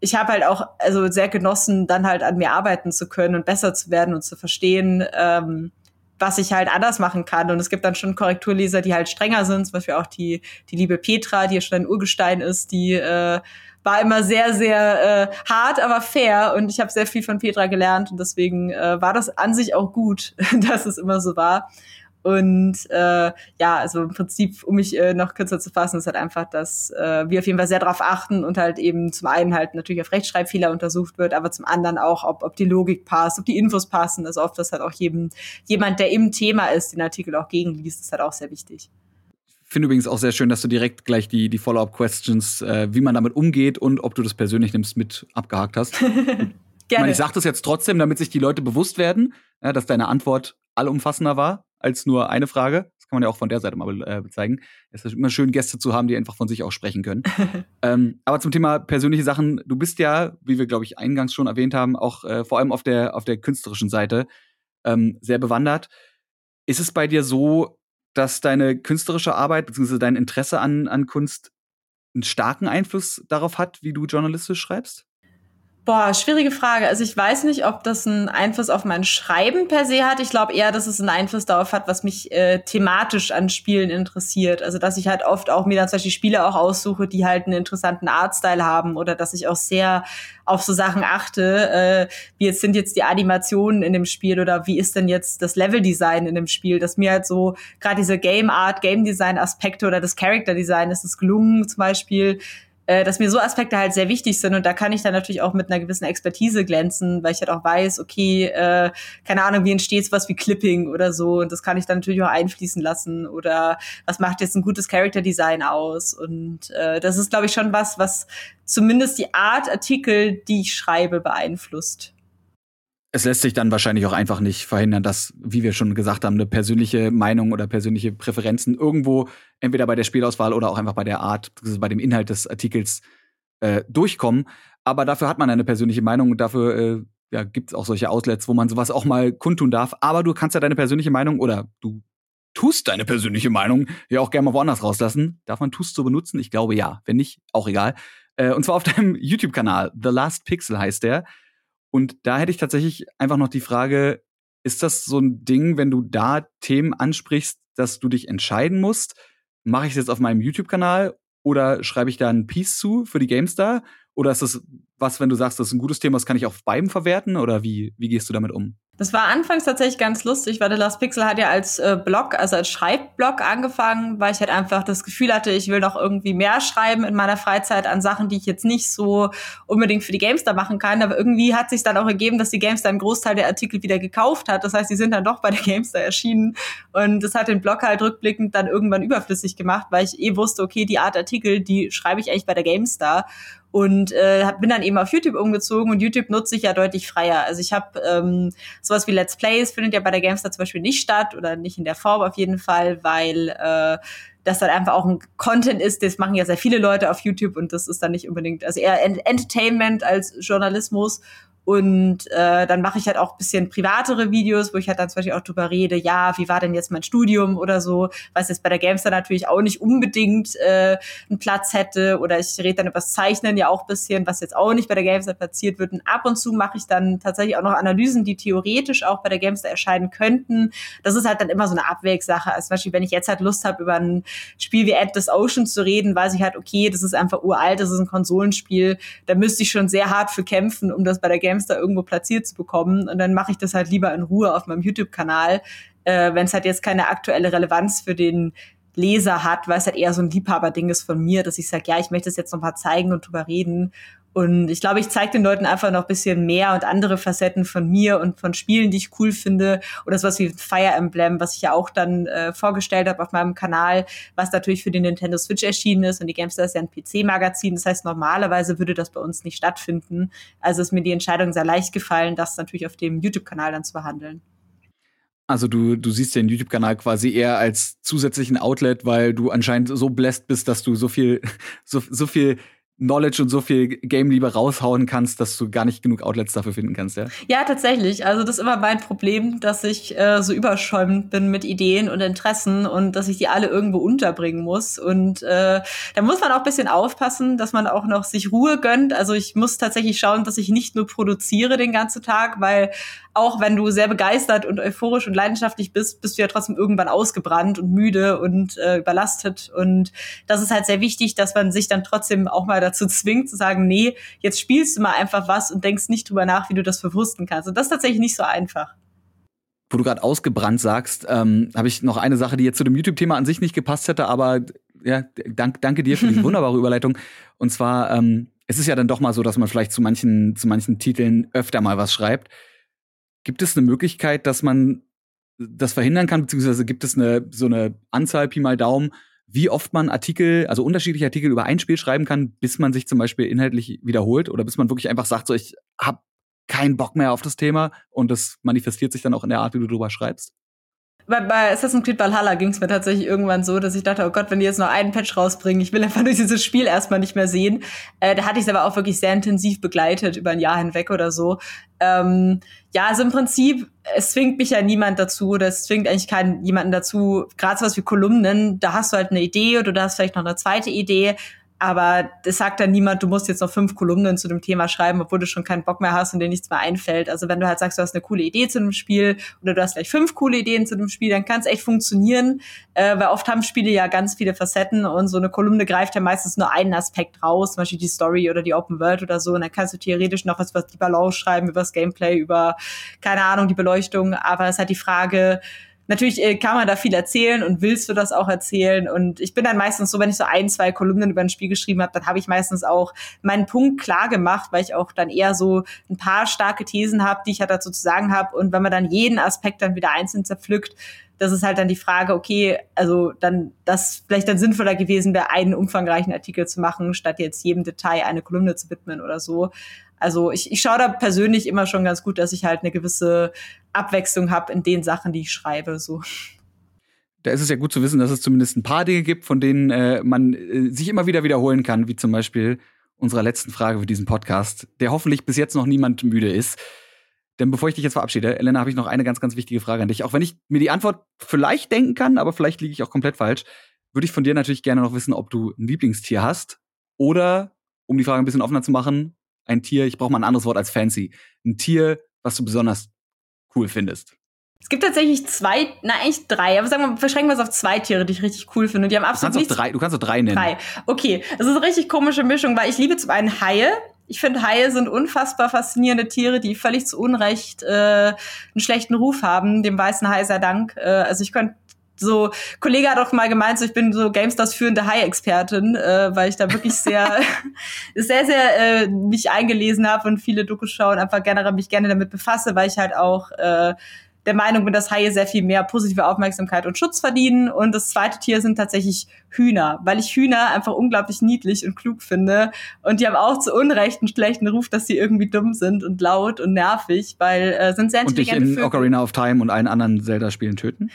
ich habe halt auch also sehr genossen, dann halt an mir arbeiten zu können und besser zu werden und zu verstehen, ähm, was ich halt anders machen kann. Und es gibt dann schon Korrekturleser, die halt strenger sind, zum Beispiel auch die, die liebe Petra, die ja schon ein Urgestein ist, die äh, war immer sehr, sehr äh, hart, aber fair. Und ich habe sehr viel von Petra gelernt und deswegen äh, war das an sich auch gut, dass es immer so war. Und äh, ja, also im Prinzip, um mich äh, noch kürzer zu fassen, ist halt einfach, dass äh, wir auf jeden Fall sehr darauf achten und halt eben zum einen halt natürlich auf Rechtschreibfehler untersucht wird, aber zum anderen auch, ob, ob die Logik passt, ob die Infos passen. Also oft, dass halt auch jedem, jemand, der im Thema ist, den Artikel auch gegenliest, ist halt auch sehr wichtig. Ich finde übrigens auch sehr schön, dass du direkt gleich die, die Follow-up-Questions, äh, wie man damit umgeht und ob du das persönlich nimmst, mit abgehakt hast. Gerne. Ich, meine, ich sage das jetzt trotzdem, damit sich die Leute bewusst werden, ja, dass deine Antwort allumfassender war als nur eine Frage. Das kann man ja auch von der Seite mal äh, zeigen. Es ist immer schön, Gäste zu haben, die einfach von sich auch sprechen können. ähm, aber zum Thema persönliche Sachen, du bist ja, wie wir, glaube ich, eingangs schon erwähnt haben, auch äh, vor allem auf der, auf der künstlerischen Seite ähm, sehr bewandert. Ist es bei dir so, dass deine künstlerische Arbeit bzw. dein Interesse an, an Kunst einen starken Einfluss darauf hat, wie du journalistisch schreibst? Boah, schwierige Frage. Also ich weiß nicht, ob das einen Einfluss auf mein Schreiben per se hat. Ich glaube eher, dass es einen Einfluss darauf hat, was mich äh, thematisch an Spielen interessiert. Also dass ich halt oft auch mir dann zum Beispiel Spiele auch aussuche, die halt einen interessanten Artstyle haben oder dass ich auch sehr auf so Sachen achte, äh, wie jetzt sind jetzt die Animationen in dem Spiel oder wie ist denn jetzt das Leveldesign in dem Spiel, dass mir halt so gerade diese Game Art, Game Design Aspekte oder das Character Design ist es gelungen zum Beispiel dass mir so Aspekte halt sehr wichtig sind. Und da kann ich dann natürlich auch mit einer gewissen Expertise glänzen, weil ich halt auch weiß, okay, äh, keine Ahnung, wie entsteht was wie Clipping oder so. Und das kann ich dann natürlich auch einfließen lassen. Oder was macht jetzt ein gutes Character Design aus? Und äh, das ist glaube ich schon was, was zumindest die Art Artikel, die ich schreibe, beeinflusst es lässt sich dann wahrscheinlich auch einfach nicht verhindern, dass, wie wir schon gesagt haben, eine persönliche Meinung oder persönliche Präferenzen irgendwo entweder bei der Spielauswahl oder auch einfach bei der Art, bei dem Inhalt des Artikels äh, durchkommen. Aber dafür hat man eine persönliche Meinung und dafür äh, ja, gibt es auch solche Outlets, wo man sowas auch mal kundtun darf. Aber du kannst ja deine persönliche Meinung oder du tust deine persönliche Meinung ja auch gerne mal woanders rauslassen. Darf man tust so benutzen? Ich glaube ja. Wenn nicht, auch egal. Äh, und zwar auf deinem YouTube-Kanal. The Last Pixel heißt der. Und da hätte ich tatsächlich einfach noch die Frage, ist das so ein Ding, wenn du da Themen ansprichst, dass du dich entscheiden musst, mache ich es jetzt auf meinem YouTube-Kanal oder schreibe ich da ein Piece zu für die GameStar? Oder ist das was, wenn du sagst, das ist ein gutes Thema, das kann ich auf beiden verwerten? Oder wie, wie gehst du damit um? Das war anfangs tatsächlich ganz lustig, weil The Last Pixel hat ja als äh, Blog, also als Schreibblog angefangen, weil ich halt einfach das Gefühl hatte, ich will noch irgendwie mehr schreiben in meiner Freizeit an Sachen, die ich jetzt nicht so unbedingt für die Gamestar machen kann. Aber irgendwie hat sich dann auch ergeben, dass die Gamestar einen Großteil der Artikel wieder gekauft hat. Das heißt, die sind dann doch bei der Gamestar erschienen. Und das hat den Blog halt rückblickend dann irgendwann überflüssig gemacht, weil ich eh wusste, okay, die Art Artikel, die schreibe ich eigentlich bei der Gamestar und äh, bin dann eben auf YouTube umgezogen und YouTube nutze ich ja deutlich freier. Also ich habe ähm, sowas wie Let's Plays findet ja bei der Gamestar zum Beispiel nicht statt oder nicht in der Form auf jeden Fall, weil äh, das dann einfach auch ein Content ist, das machen ja sehr viele Leute auf YouTube und das ist dann nicht unbedingt, also eher Entertainment als Journalismus und äh, dann mache ich halt auch bisschen privatere Videos, wo ich halt dann zum Beispiel auch drüber rede, ja, wie war denn jetzt mein Studium oder so, was jetzt bei der Gamester natürlich auch nicht unbedingt äh, einen Platz hätte. Oder ich rede dann über das Zeichnen ja auch bisschen, was jetzt auch nicht bei der Gamester platziert wird. Und ab und zu mache ich dann tatsächlich auch noch Analysen, die theoretisch auch bei der Gamester erscheinen könnten. Das ist halt dann immer so eine Abwägssache. Also zum Beispiel, wenn ich jetzt halt Lust habe, über ein Spiel wie End des Oceans zu reden, weiß ich halt, okay, das ist einfach uralt, das ist ein Konsolenspiel. Da müsste ich schon sehr hart für kämpfen, um das bei der Gamester Games da irgendwo platziert zu bekommen. Und dann mache ich das halt lieber in Ruhe auf meinem YouTube-Kanal, äh, wenn es halt jetzt keine aktuelle Relevanz für den Leser hat, weil es halt eher so ein Liebhaberding ist von mir, dass ich sage, ja, ich möchte es jetzt noch mal zeigen und drüber reden. Und ich glaube, ich zeige den Leuten einfach noch ein bisschen mehr und andere Facetten von mir und von Spielen, die ich cool finde. Oder sowas wie Fire Emblem, was ich ja auch dann äh, vorgestellt habe auf meinem Kanal, was natürlich für den Nintendo Switch erschienen ist. Und die Gamestar ist ja ein PC-Magazin. Das heißt, normalerweise würde das bei uns nicht stattfinden. Also ist mir die Entscheidung sehr leicht gefallen, das natürlich auf dem YouTube-Kanal dann zu behandeln. Also du, du siehst den YouTube-Kanal quasi eher als zusätzlichen Outlet, weil du anscheinend so bläst bist, dass du so viel, so, so viel Knowledge und so viel Game-Liebe raushauen kannst, dass du gar nicht genug Outlets dafür finden kannst, ja? Ja, tatsächlich. Also das ist immer mein Problem, dass ich äh, so überschäumend bin mit Ideen und Interessen und dass ich die alle irgendwo unterbringen muss. Und äh, da muss man auch ein bisschen aufpassen, dass man auch noch sich Ruhe gönnt. Also ich muss tatsächlich schauen, dass ich nicht nur produziere den ganzen Tag, weil auch wenn du sehr begeistert und euphorisch und leidenschaftlich bist, bist du ja trotzdem irgendwann ausgebrannt und müde und äh, überlastet. Und das ist halt sehr wichtig, dass man sich dann trotzdem auch mal dazu zwingt, zu sagen, nee, jetzt spielst du mal einfach was und denkst nicht drüber nach, wie du das verwursten kannst. Und das ist tatsächlich nicht so einfach wo du gerade ausgebrannt sagst, ähm, habe ich noch eine Sache, die jetzt zu dem YouTube-Thema an sich nicht gepasst hätte, aber ja, dank, danke dir für die wunderbare Überleitung. Und zwar, ähm, es ist ja dann doch mal so, dass man vielleicht zu manchen, zu manchen Titeln öfter mal was schreibt. Gibt es eine Möglichkeit, dass man das verhindern kann, beziehungsweise gibt es eine so eine Anzahl Pi mal Daumen, wie oft man Artikel, also unterschiedliche Artikel über ein Spiel schreiben kann, bis man sich zum Beispiel inhaltlich wiederholt oder bis man wirklich einfach sagt, so ich hab keinen Bock mehr auf das Thema und das manifestiert sich dann auch in der Art, wie du drüber schreibst? Bei, bei Assassin's Creed Valhalla ging es mir tatsächlich irgendwann so, dass ich dachte, oh Gott, wenn die jetzt noch einen Patch rausbringen, ich will einfach durch dieses Spiel erstmal nicht mehr sehen. Äh, da hatte ich es aber auch wirklich sehr intensiv begleitet, über ein Jahr hinweg oder so. Ähm, ja, also im Prinzip, es zwingt mich ja niemand dazu, oder es zwingt eigentlich keinen jemanden dazu, gerade so was wie Kolumnen, da hast du halt eine Idee oder du hast vielleicht noch eine zweite Idee, aber das sagt dann niemand, du musst jetzt noch fünf Kolumnen zu dem Thema schreiben, obwohl du schon keinen Bock mehr hast und dir nichts mehr einfällt. Also wenn du halt sagst, du hast eine coole Idee zu einem Spiel oder du hast gleich fünf coole Ideen zu dem Spiel, dann kann es echt funktionieren, äh, weil oft haben Spiele ja ganz viele Facetten und so eine Kolumne greift ja meistens nur einen Aspekt raus, zum Beispiel die Story oder die Open World oder so. Und dann kannst du theoretisch noch was über die Balance schreiben, über das Gameplay, über, keine Ahnung, die Beleuchtung. Aber es ist halt die Frage, natürlich äh, kann man da viel erzählen und willst du das auch erzählen. Und ich bin dann meistens so, wenn ich so ein, zwei Kolumnen über ein Spiel geschrieben habe, dann habe ich meistens auch meinen Punkt klar gemacht, weil ich auch dann eher so ein paar starke Thesen habe, die ich halt dazu zu sagen habe. Und wenn man dann jeden Aspekt dann wieder einzeln zerpflückt, das ist halt dann die Frage, okay, also dann, das vielleicht dann sinnvoller gewesen wäre, einen umfangreichen Artikel zu machen, statt jetzt jedem Detail eine Kolumne zu widmen oder so. Also ich, ich schaue da persönlich immer schon ganz gut, dass ich halt eine gewisse Abwechslung habe in den Sachen, die ich schreibe. So. Da ist es ja gut zu wissen, dass es zumindest ein paar Dinge gibt, von denen äh, man äh, sich immer wieder wiederholen kann, wie zum Beispiel unserer letzten Frage für diesen Podcast, der hoffentlich bis jetzt noch niemand müde ist. Denn bevor ich dich jetzt verabschiede, Elena, habe ich noch eine ganz, ganz wichtige Frage an dich. Auch wenn ich mir die Antwort vielleicht denken kann, aber vielleicht liege ich auch komplett falsch, würde ich von dir natürlich gerne noch wissen, ob du ein Lieblingstier hast oder, um die Frage ein bisschen offener zu machen, ein Tier, ich brauche mal ein anderes Wort als fancy, ein Tier, was du besonders cool findest. Es gibt tatsächlich zwei, na eigentlich drei, aber sagen wir, verschränken wir es auf zwei Tiere, die ich richtig cool finde. Und die haben absolut du kannst, drei, du kannst auch drei nennen. Drei. Okay, das ist eine richtig komische Mischung, weil ich liebe zum einen Haie. Ich finde, Haie sind unfassbar faszinierende Tiere, die völlig zu Unrecht äh, einen schlechten Ruf haben, dem weißen Hai sei Dank. Äh, also ich könnte so, Kollege hat auch mal gemeint, so, ich bin so GameStars führende Hai-Expertin, äh, weil ich da wirklich sehr, sehr, sehr äh, mich eingelesen habe und viele Dokus schauen, einfach generell mich gerne damit befasse, weil ich halt auch äh, der Meinung bin, dass Haie sehr viel mehr positive Aufmerksamkeit und Schutz verdienen. Und das zweite Tier sind tatsächlich Hühner, weil ich Hühner einfach unglaublich niedlich und klug finde. Und die haben auch zu Unrecht einen schlechten Ruf, dass sie irgendwie dumm sind und laut und nervig, weil äh, sind sehr intelligente Und dich in Vögel. Ocarina of Time und allen anderen Zelda-Spielen töten?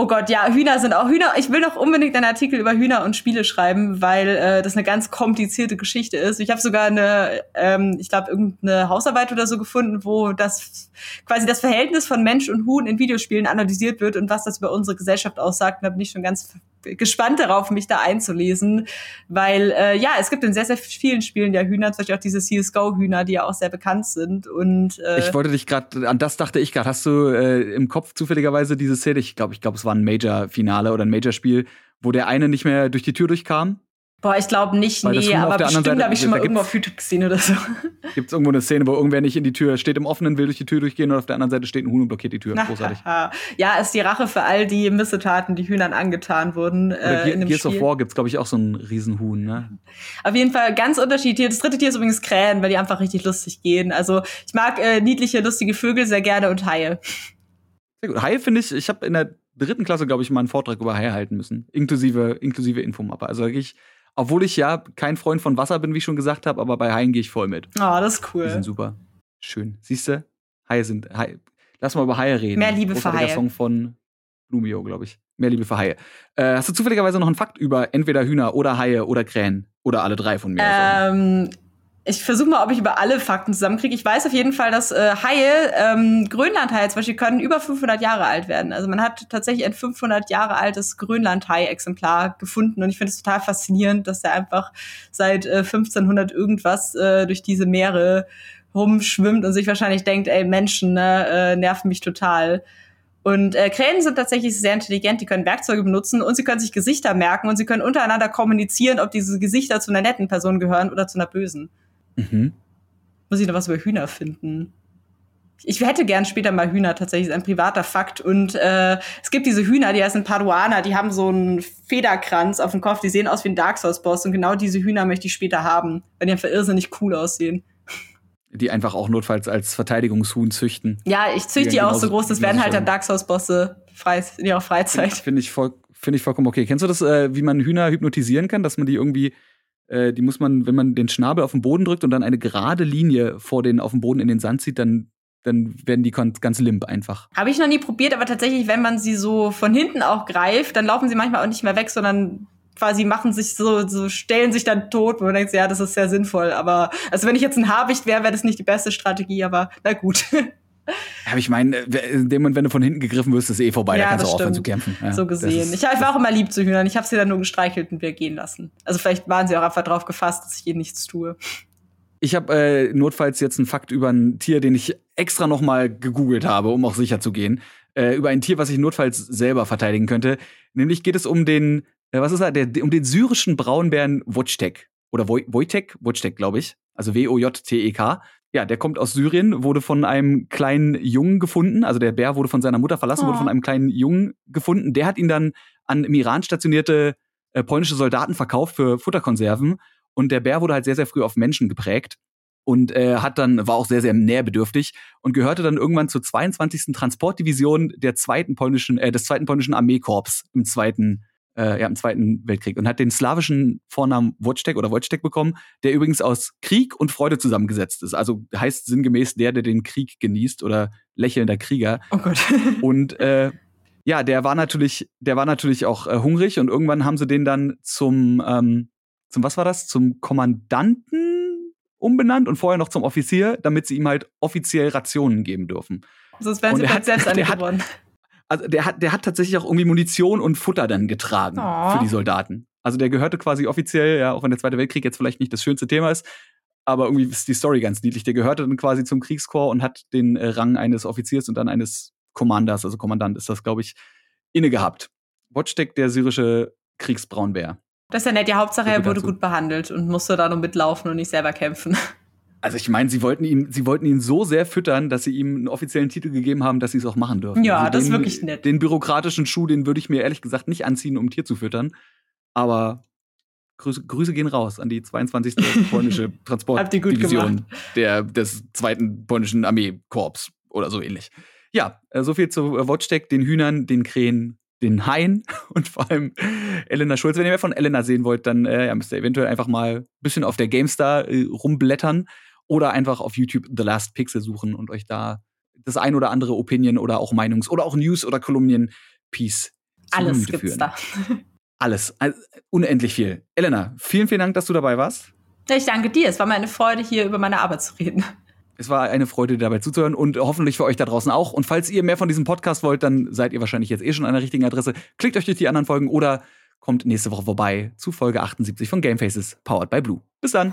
Oh Gott, ja, Hühner sind auch Hühner. Ich will doch unbedingt einen Artikel über Hühner und Spiele schreiben, weil äh, das eine ganz komplizierte Geschichte ist. Ich habe sogar eine, ähm, ich glaube, irgendeine Hausarbeit oder so gefunden, wo das quasi das Verhältnis von Mensch und Huhn in Videospielen analysiert wird und was das über unsere Gesellschaft aussagt. Und da bin ich schon ganz gespannt darauf, mich da einzulesen, weil äh, ja, es gibt in sehr, sehr vielen Spielen ja Hühner, zum Beispiel auch diese CSGO-Hühner, die ja auch sehr bekannt sind. Und äh, ich wollte dich gerade, an das dachte ich gerade, hast du äh, im Kopf zufälligerweise diese Szene, ich glaube, ich glaube, es war ein Major-Finale oder ein Major-Spiel, wo der eine nicht mehr durch die Tür durchkam Boah, ich glaube nicht, Weil nee, aber bestimmt habe ich schon mal irgendwo auf YouTube gesehen oder so. Gibt es irgendwo eine Szene, wo irgendwer nicht in die Tür steht im Offenen, will durch die Tür durchgehen und auf der anderen Seite steht ein Huhn und blockiert die Tür. Großartig. ja, ist die Rache für all die Missetaten, die Hühnern angetan wurden. Äh, in dem Gears Spiel. of War gibt's, glaube ich, auch so einen Riesenhuhn, ne? Auf jeden Fall ganz unterschiedlich. Das dritte Tier ist übrigens Krähen, weil die einfach richtig lustig gehen. Also ich mag äh, niedliche, lustige Vögel sehr gerne und Haie. Sehr gut. Haie finde ich, ich habe in der dritten Klasse, glaube ich, mal einen Vortrag über Haie halten müssen. Inklusive, inklusive Infomappe. Also wirklich obwohl ich ja kein Freund von Wasser bin, wie ich schon gesagt habe, aber bei Haien gehe ich voll mit. Oh, das ist cool. Die sind super. Schön. Siehst du? Haie sind. Haie. Lass mal über Haie reden. Mehr Liebe für Haie. Song von Lumio, glaube ich. Mehr Liebe für Haie. Äh, hast du zufälligerweise noch einen Fakt über entweder Hühner oder Haie oder Krähen? Oder alle drei von mir? Ähm, ich versuche mal, ob ich über alle Fakten zusammenkriege. Ich weiß auf jeden Fall, dass äh, Haie, ähm, Grönlandhaie zum Beispiel, können über 500 Jahre alt werden. Also man hat tatsächlich ein 500 Jahre altes Grönlandhai-Exemplar gefunden und ich finde es total faszinierend, dass der einfach seit äh, 1500 irgendwas äh, durch diese Meere rumschwimmt und sich wahrscheinlich denkt, ey Menschen ne, äh, nerven mich total. Und äh, Krähen sind tatsächlich sehr intelligent, die können Werkzeuge benutzen und sie können sich Gesichter merken und sie können untereinander kommunizieren, ob diese Gesichter zu einer netten Person gehören oder zu einer bösen. Mhm. Muss ich noch was über Hühner finden? Ich hätte gern später mal Hühner, tatsächlich ist ein privater Fakt. Und äh, es gibt diese Hühner, die heißen Paduana, die haben so einen Federkranz auf dem Kopf, die sehen aus wie ein Dark Souls-Boss. Und genau diese Hühner möchte ich später haben, weil die einfach irrsinnig cool aussehen. Die einfach auch notfalls als Verteidigungshuhn züchten. Ja, ich züchte die, auch so groß, das werden halt dann Dark Souls-Bosse in ihrer Freizeit. Finde ich, voll, find ich vollkommen okay. Kennst du das, äh, wie man Hühner hypnotisieren kann, dass man die irgendwie äh, die muss man, wenn man den Schnabel auf den Boden drückt und dann eine gerade Linie vor den auf dem Boden in den Sand zieht, dann dann werden die ganz limp einfach. Habe ich noch nie probiert, aber tatsächlich, wenn man sie so von hinten auch greift, dann laufen sie manchmal auch nicht mehr weg, sondern quasi machen sich so, so stellen sich dann tot, wo man denkt, ja, das ist sehr sinnvoll. Aber also wenn ich jetzt ein Habicht wäre, wäre das nicht die beste Strategie, aber na gut. Ja, ich meine, in dem Moment, wenn du von hinten gegriffen wirst, ist es eh vorbei, ja, da kannst du auch aufhören zu kämpfen. Ja, so gesehen. Ich, ich war auch immer lieb zu Hühnern. Ich habe sie dann nur gestreichelt und wieder gehen lassen. Also vielleicht waren sie auch einfach drauf gefasst, dass ich ihnen nichts tue. Ich habe äh, notfalls jetzt einen Fakt über ein Tier, den ich extra noch mal gegoogelt habe, um auch sicher zu gehen. Äh, über ein Tier, was ich notfalls selber verteidigen könnte. Nämlich geht es um den, äh, was ist er, der, um den syrischen Braunbären Wojtek. Oder Wojtek, Wojtek, glaube ich. Also W-O-J-T-E-K. Ja, der kommt aus Syrien, wurde von einem kleinen Jungen gefunden. Also der Bär wurde von seiner Mutter verlassen, oh. wurde von einem kleinen Jungen gefunden. Der hat ihn dann an im Iran stationierte äh, polnische Soldaten verkauft für Futterkonserven. Und der Bär wurde halt sehr, sehr früh auf Menschen geprägt und äh, hat dann war auch sehr sehr nährbedürftig und gehörte dann irgendwann zur 22. Transportdivision der zweiten polnischen äh, des zweiten polnischen Armeekorps im zweiten äh, ja, im Zweiten Weltkrieg und hat den slawischen Vornamen Wojtek oder Wojtek bekommen, der übrigens aus Krieg und Freude zusammengesetzt ist. Also heißt sinngemäß der, der den Krieg genießt oder lächelnder Krieger. Oh Gott. und äh, ja, der war natürlich, der war natürlich auch äh, hungrig und irgendwann haben sie den dann zum, ähm, zum was war das? Zum Kommandanten umbenannt und vorher noch zum Offizier, damit sie ihm halt offiziell Rationen geben dürfen. Sonst wären sie vielleicht selbst geworden. Also der hat, der hat tatsächlich auch irgendwie Munition und Futter dann getragen oh. für die Soldaten. Also der gehörte quasi offiziell, ja, auch wenn der Zweite Weltkrieg jetzt vielleicht nicht das schönste Thema ist, aber irgendwie ist die Story ganz niedlich. Der gehörte dann quasi zum Kriegskorps und hat den äh, Rang eines Offiziers und dann eines Commanders, also Kommandant ist das, glaube ich, inne gehabt. Watchdek, der syrische Kriegsbraunbär. Das ist ja nett. Die Hauptsache, er wurde gut behandelt und musste da nur mitlaufen und nicht selber kämpfen. Also ich meine, sie wollten ihn, sie wollten ihn so sehr füttern, dass sie ihm einen offiziellen Titel gegeben haben, dass sie es auch machen dürfen. Ja, also das den, ist wirklich nett. Den bürokratischen Schuh, den würde ich mir ehrlich gesagt nicht anziehen, um ein Tier zu füttern. Aber Grüße, Grüße gehen raus an die 22. polnische Transportdivision der, des zweiten polnischen Armeekorps oder so ähnlich. Ja, äh, so viel zu äh, Wojtek, den Hühnern, den Krähen, den Haien und vor allem Elena Schulz. Wenn ihr mehr von Elena sehen wollt, dann äh, ja, müsst ihr eventuell einfach mal ein bisschen auf der GameStar äh, rumblättern oder einfach auf YouTube The Last Pixel suchen und euch da das ein oder andere Opinion oder auch Meinungs- oder auch News- oder Kolumnien-Piece Alles gibt's führen. da. Alles. Also, unendlich viel. Elena, vielen, vielen Dank, dass du dabei warst. Ich danke dir. Es war mir eine Freude, hier über meine Arbeit zu reden. Es war eine Freude, dabei zuzuhören und hoffentlich für euch da draußen auch. Und falls ihr mehr von diesem Podcast wollt, dann seid ihr wahrscheinlich jetzt eh schon an der richtigen Adresse. Klickt euch durch die anderen Folgen oder kommt nächste Woche vorbei zu Folge 78 von Gamefaces, powered by Blue. Bis dann.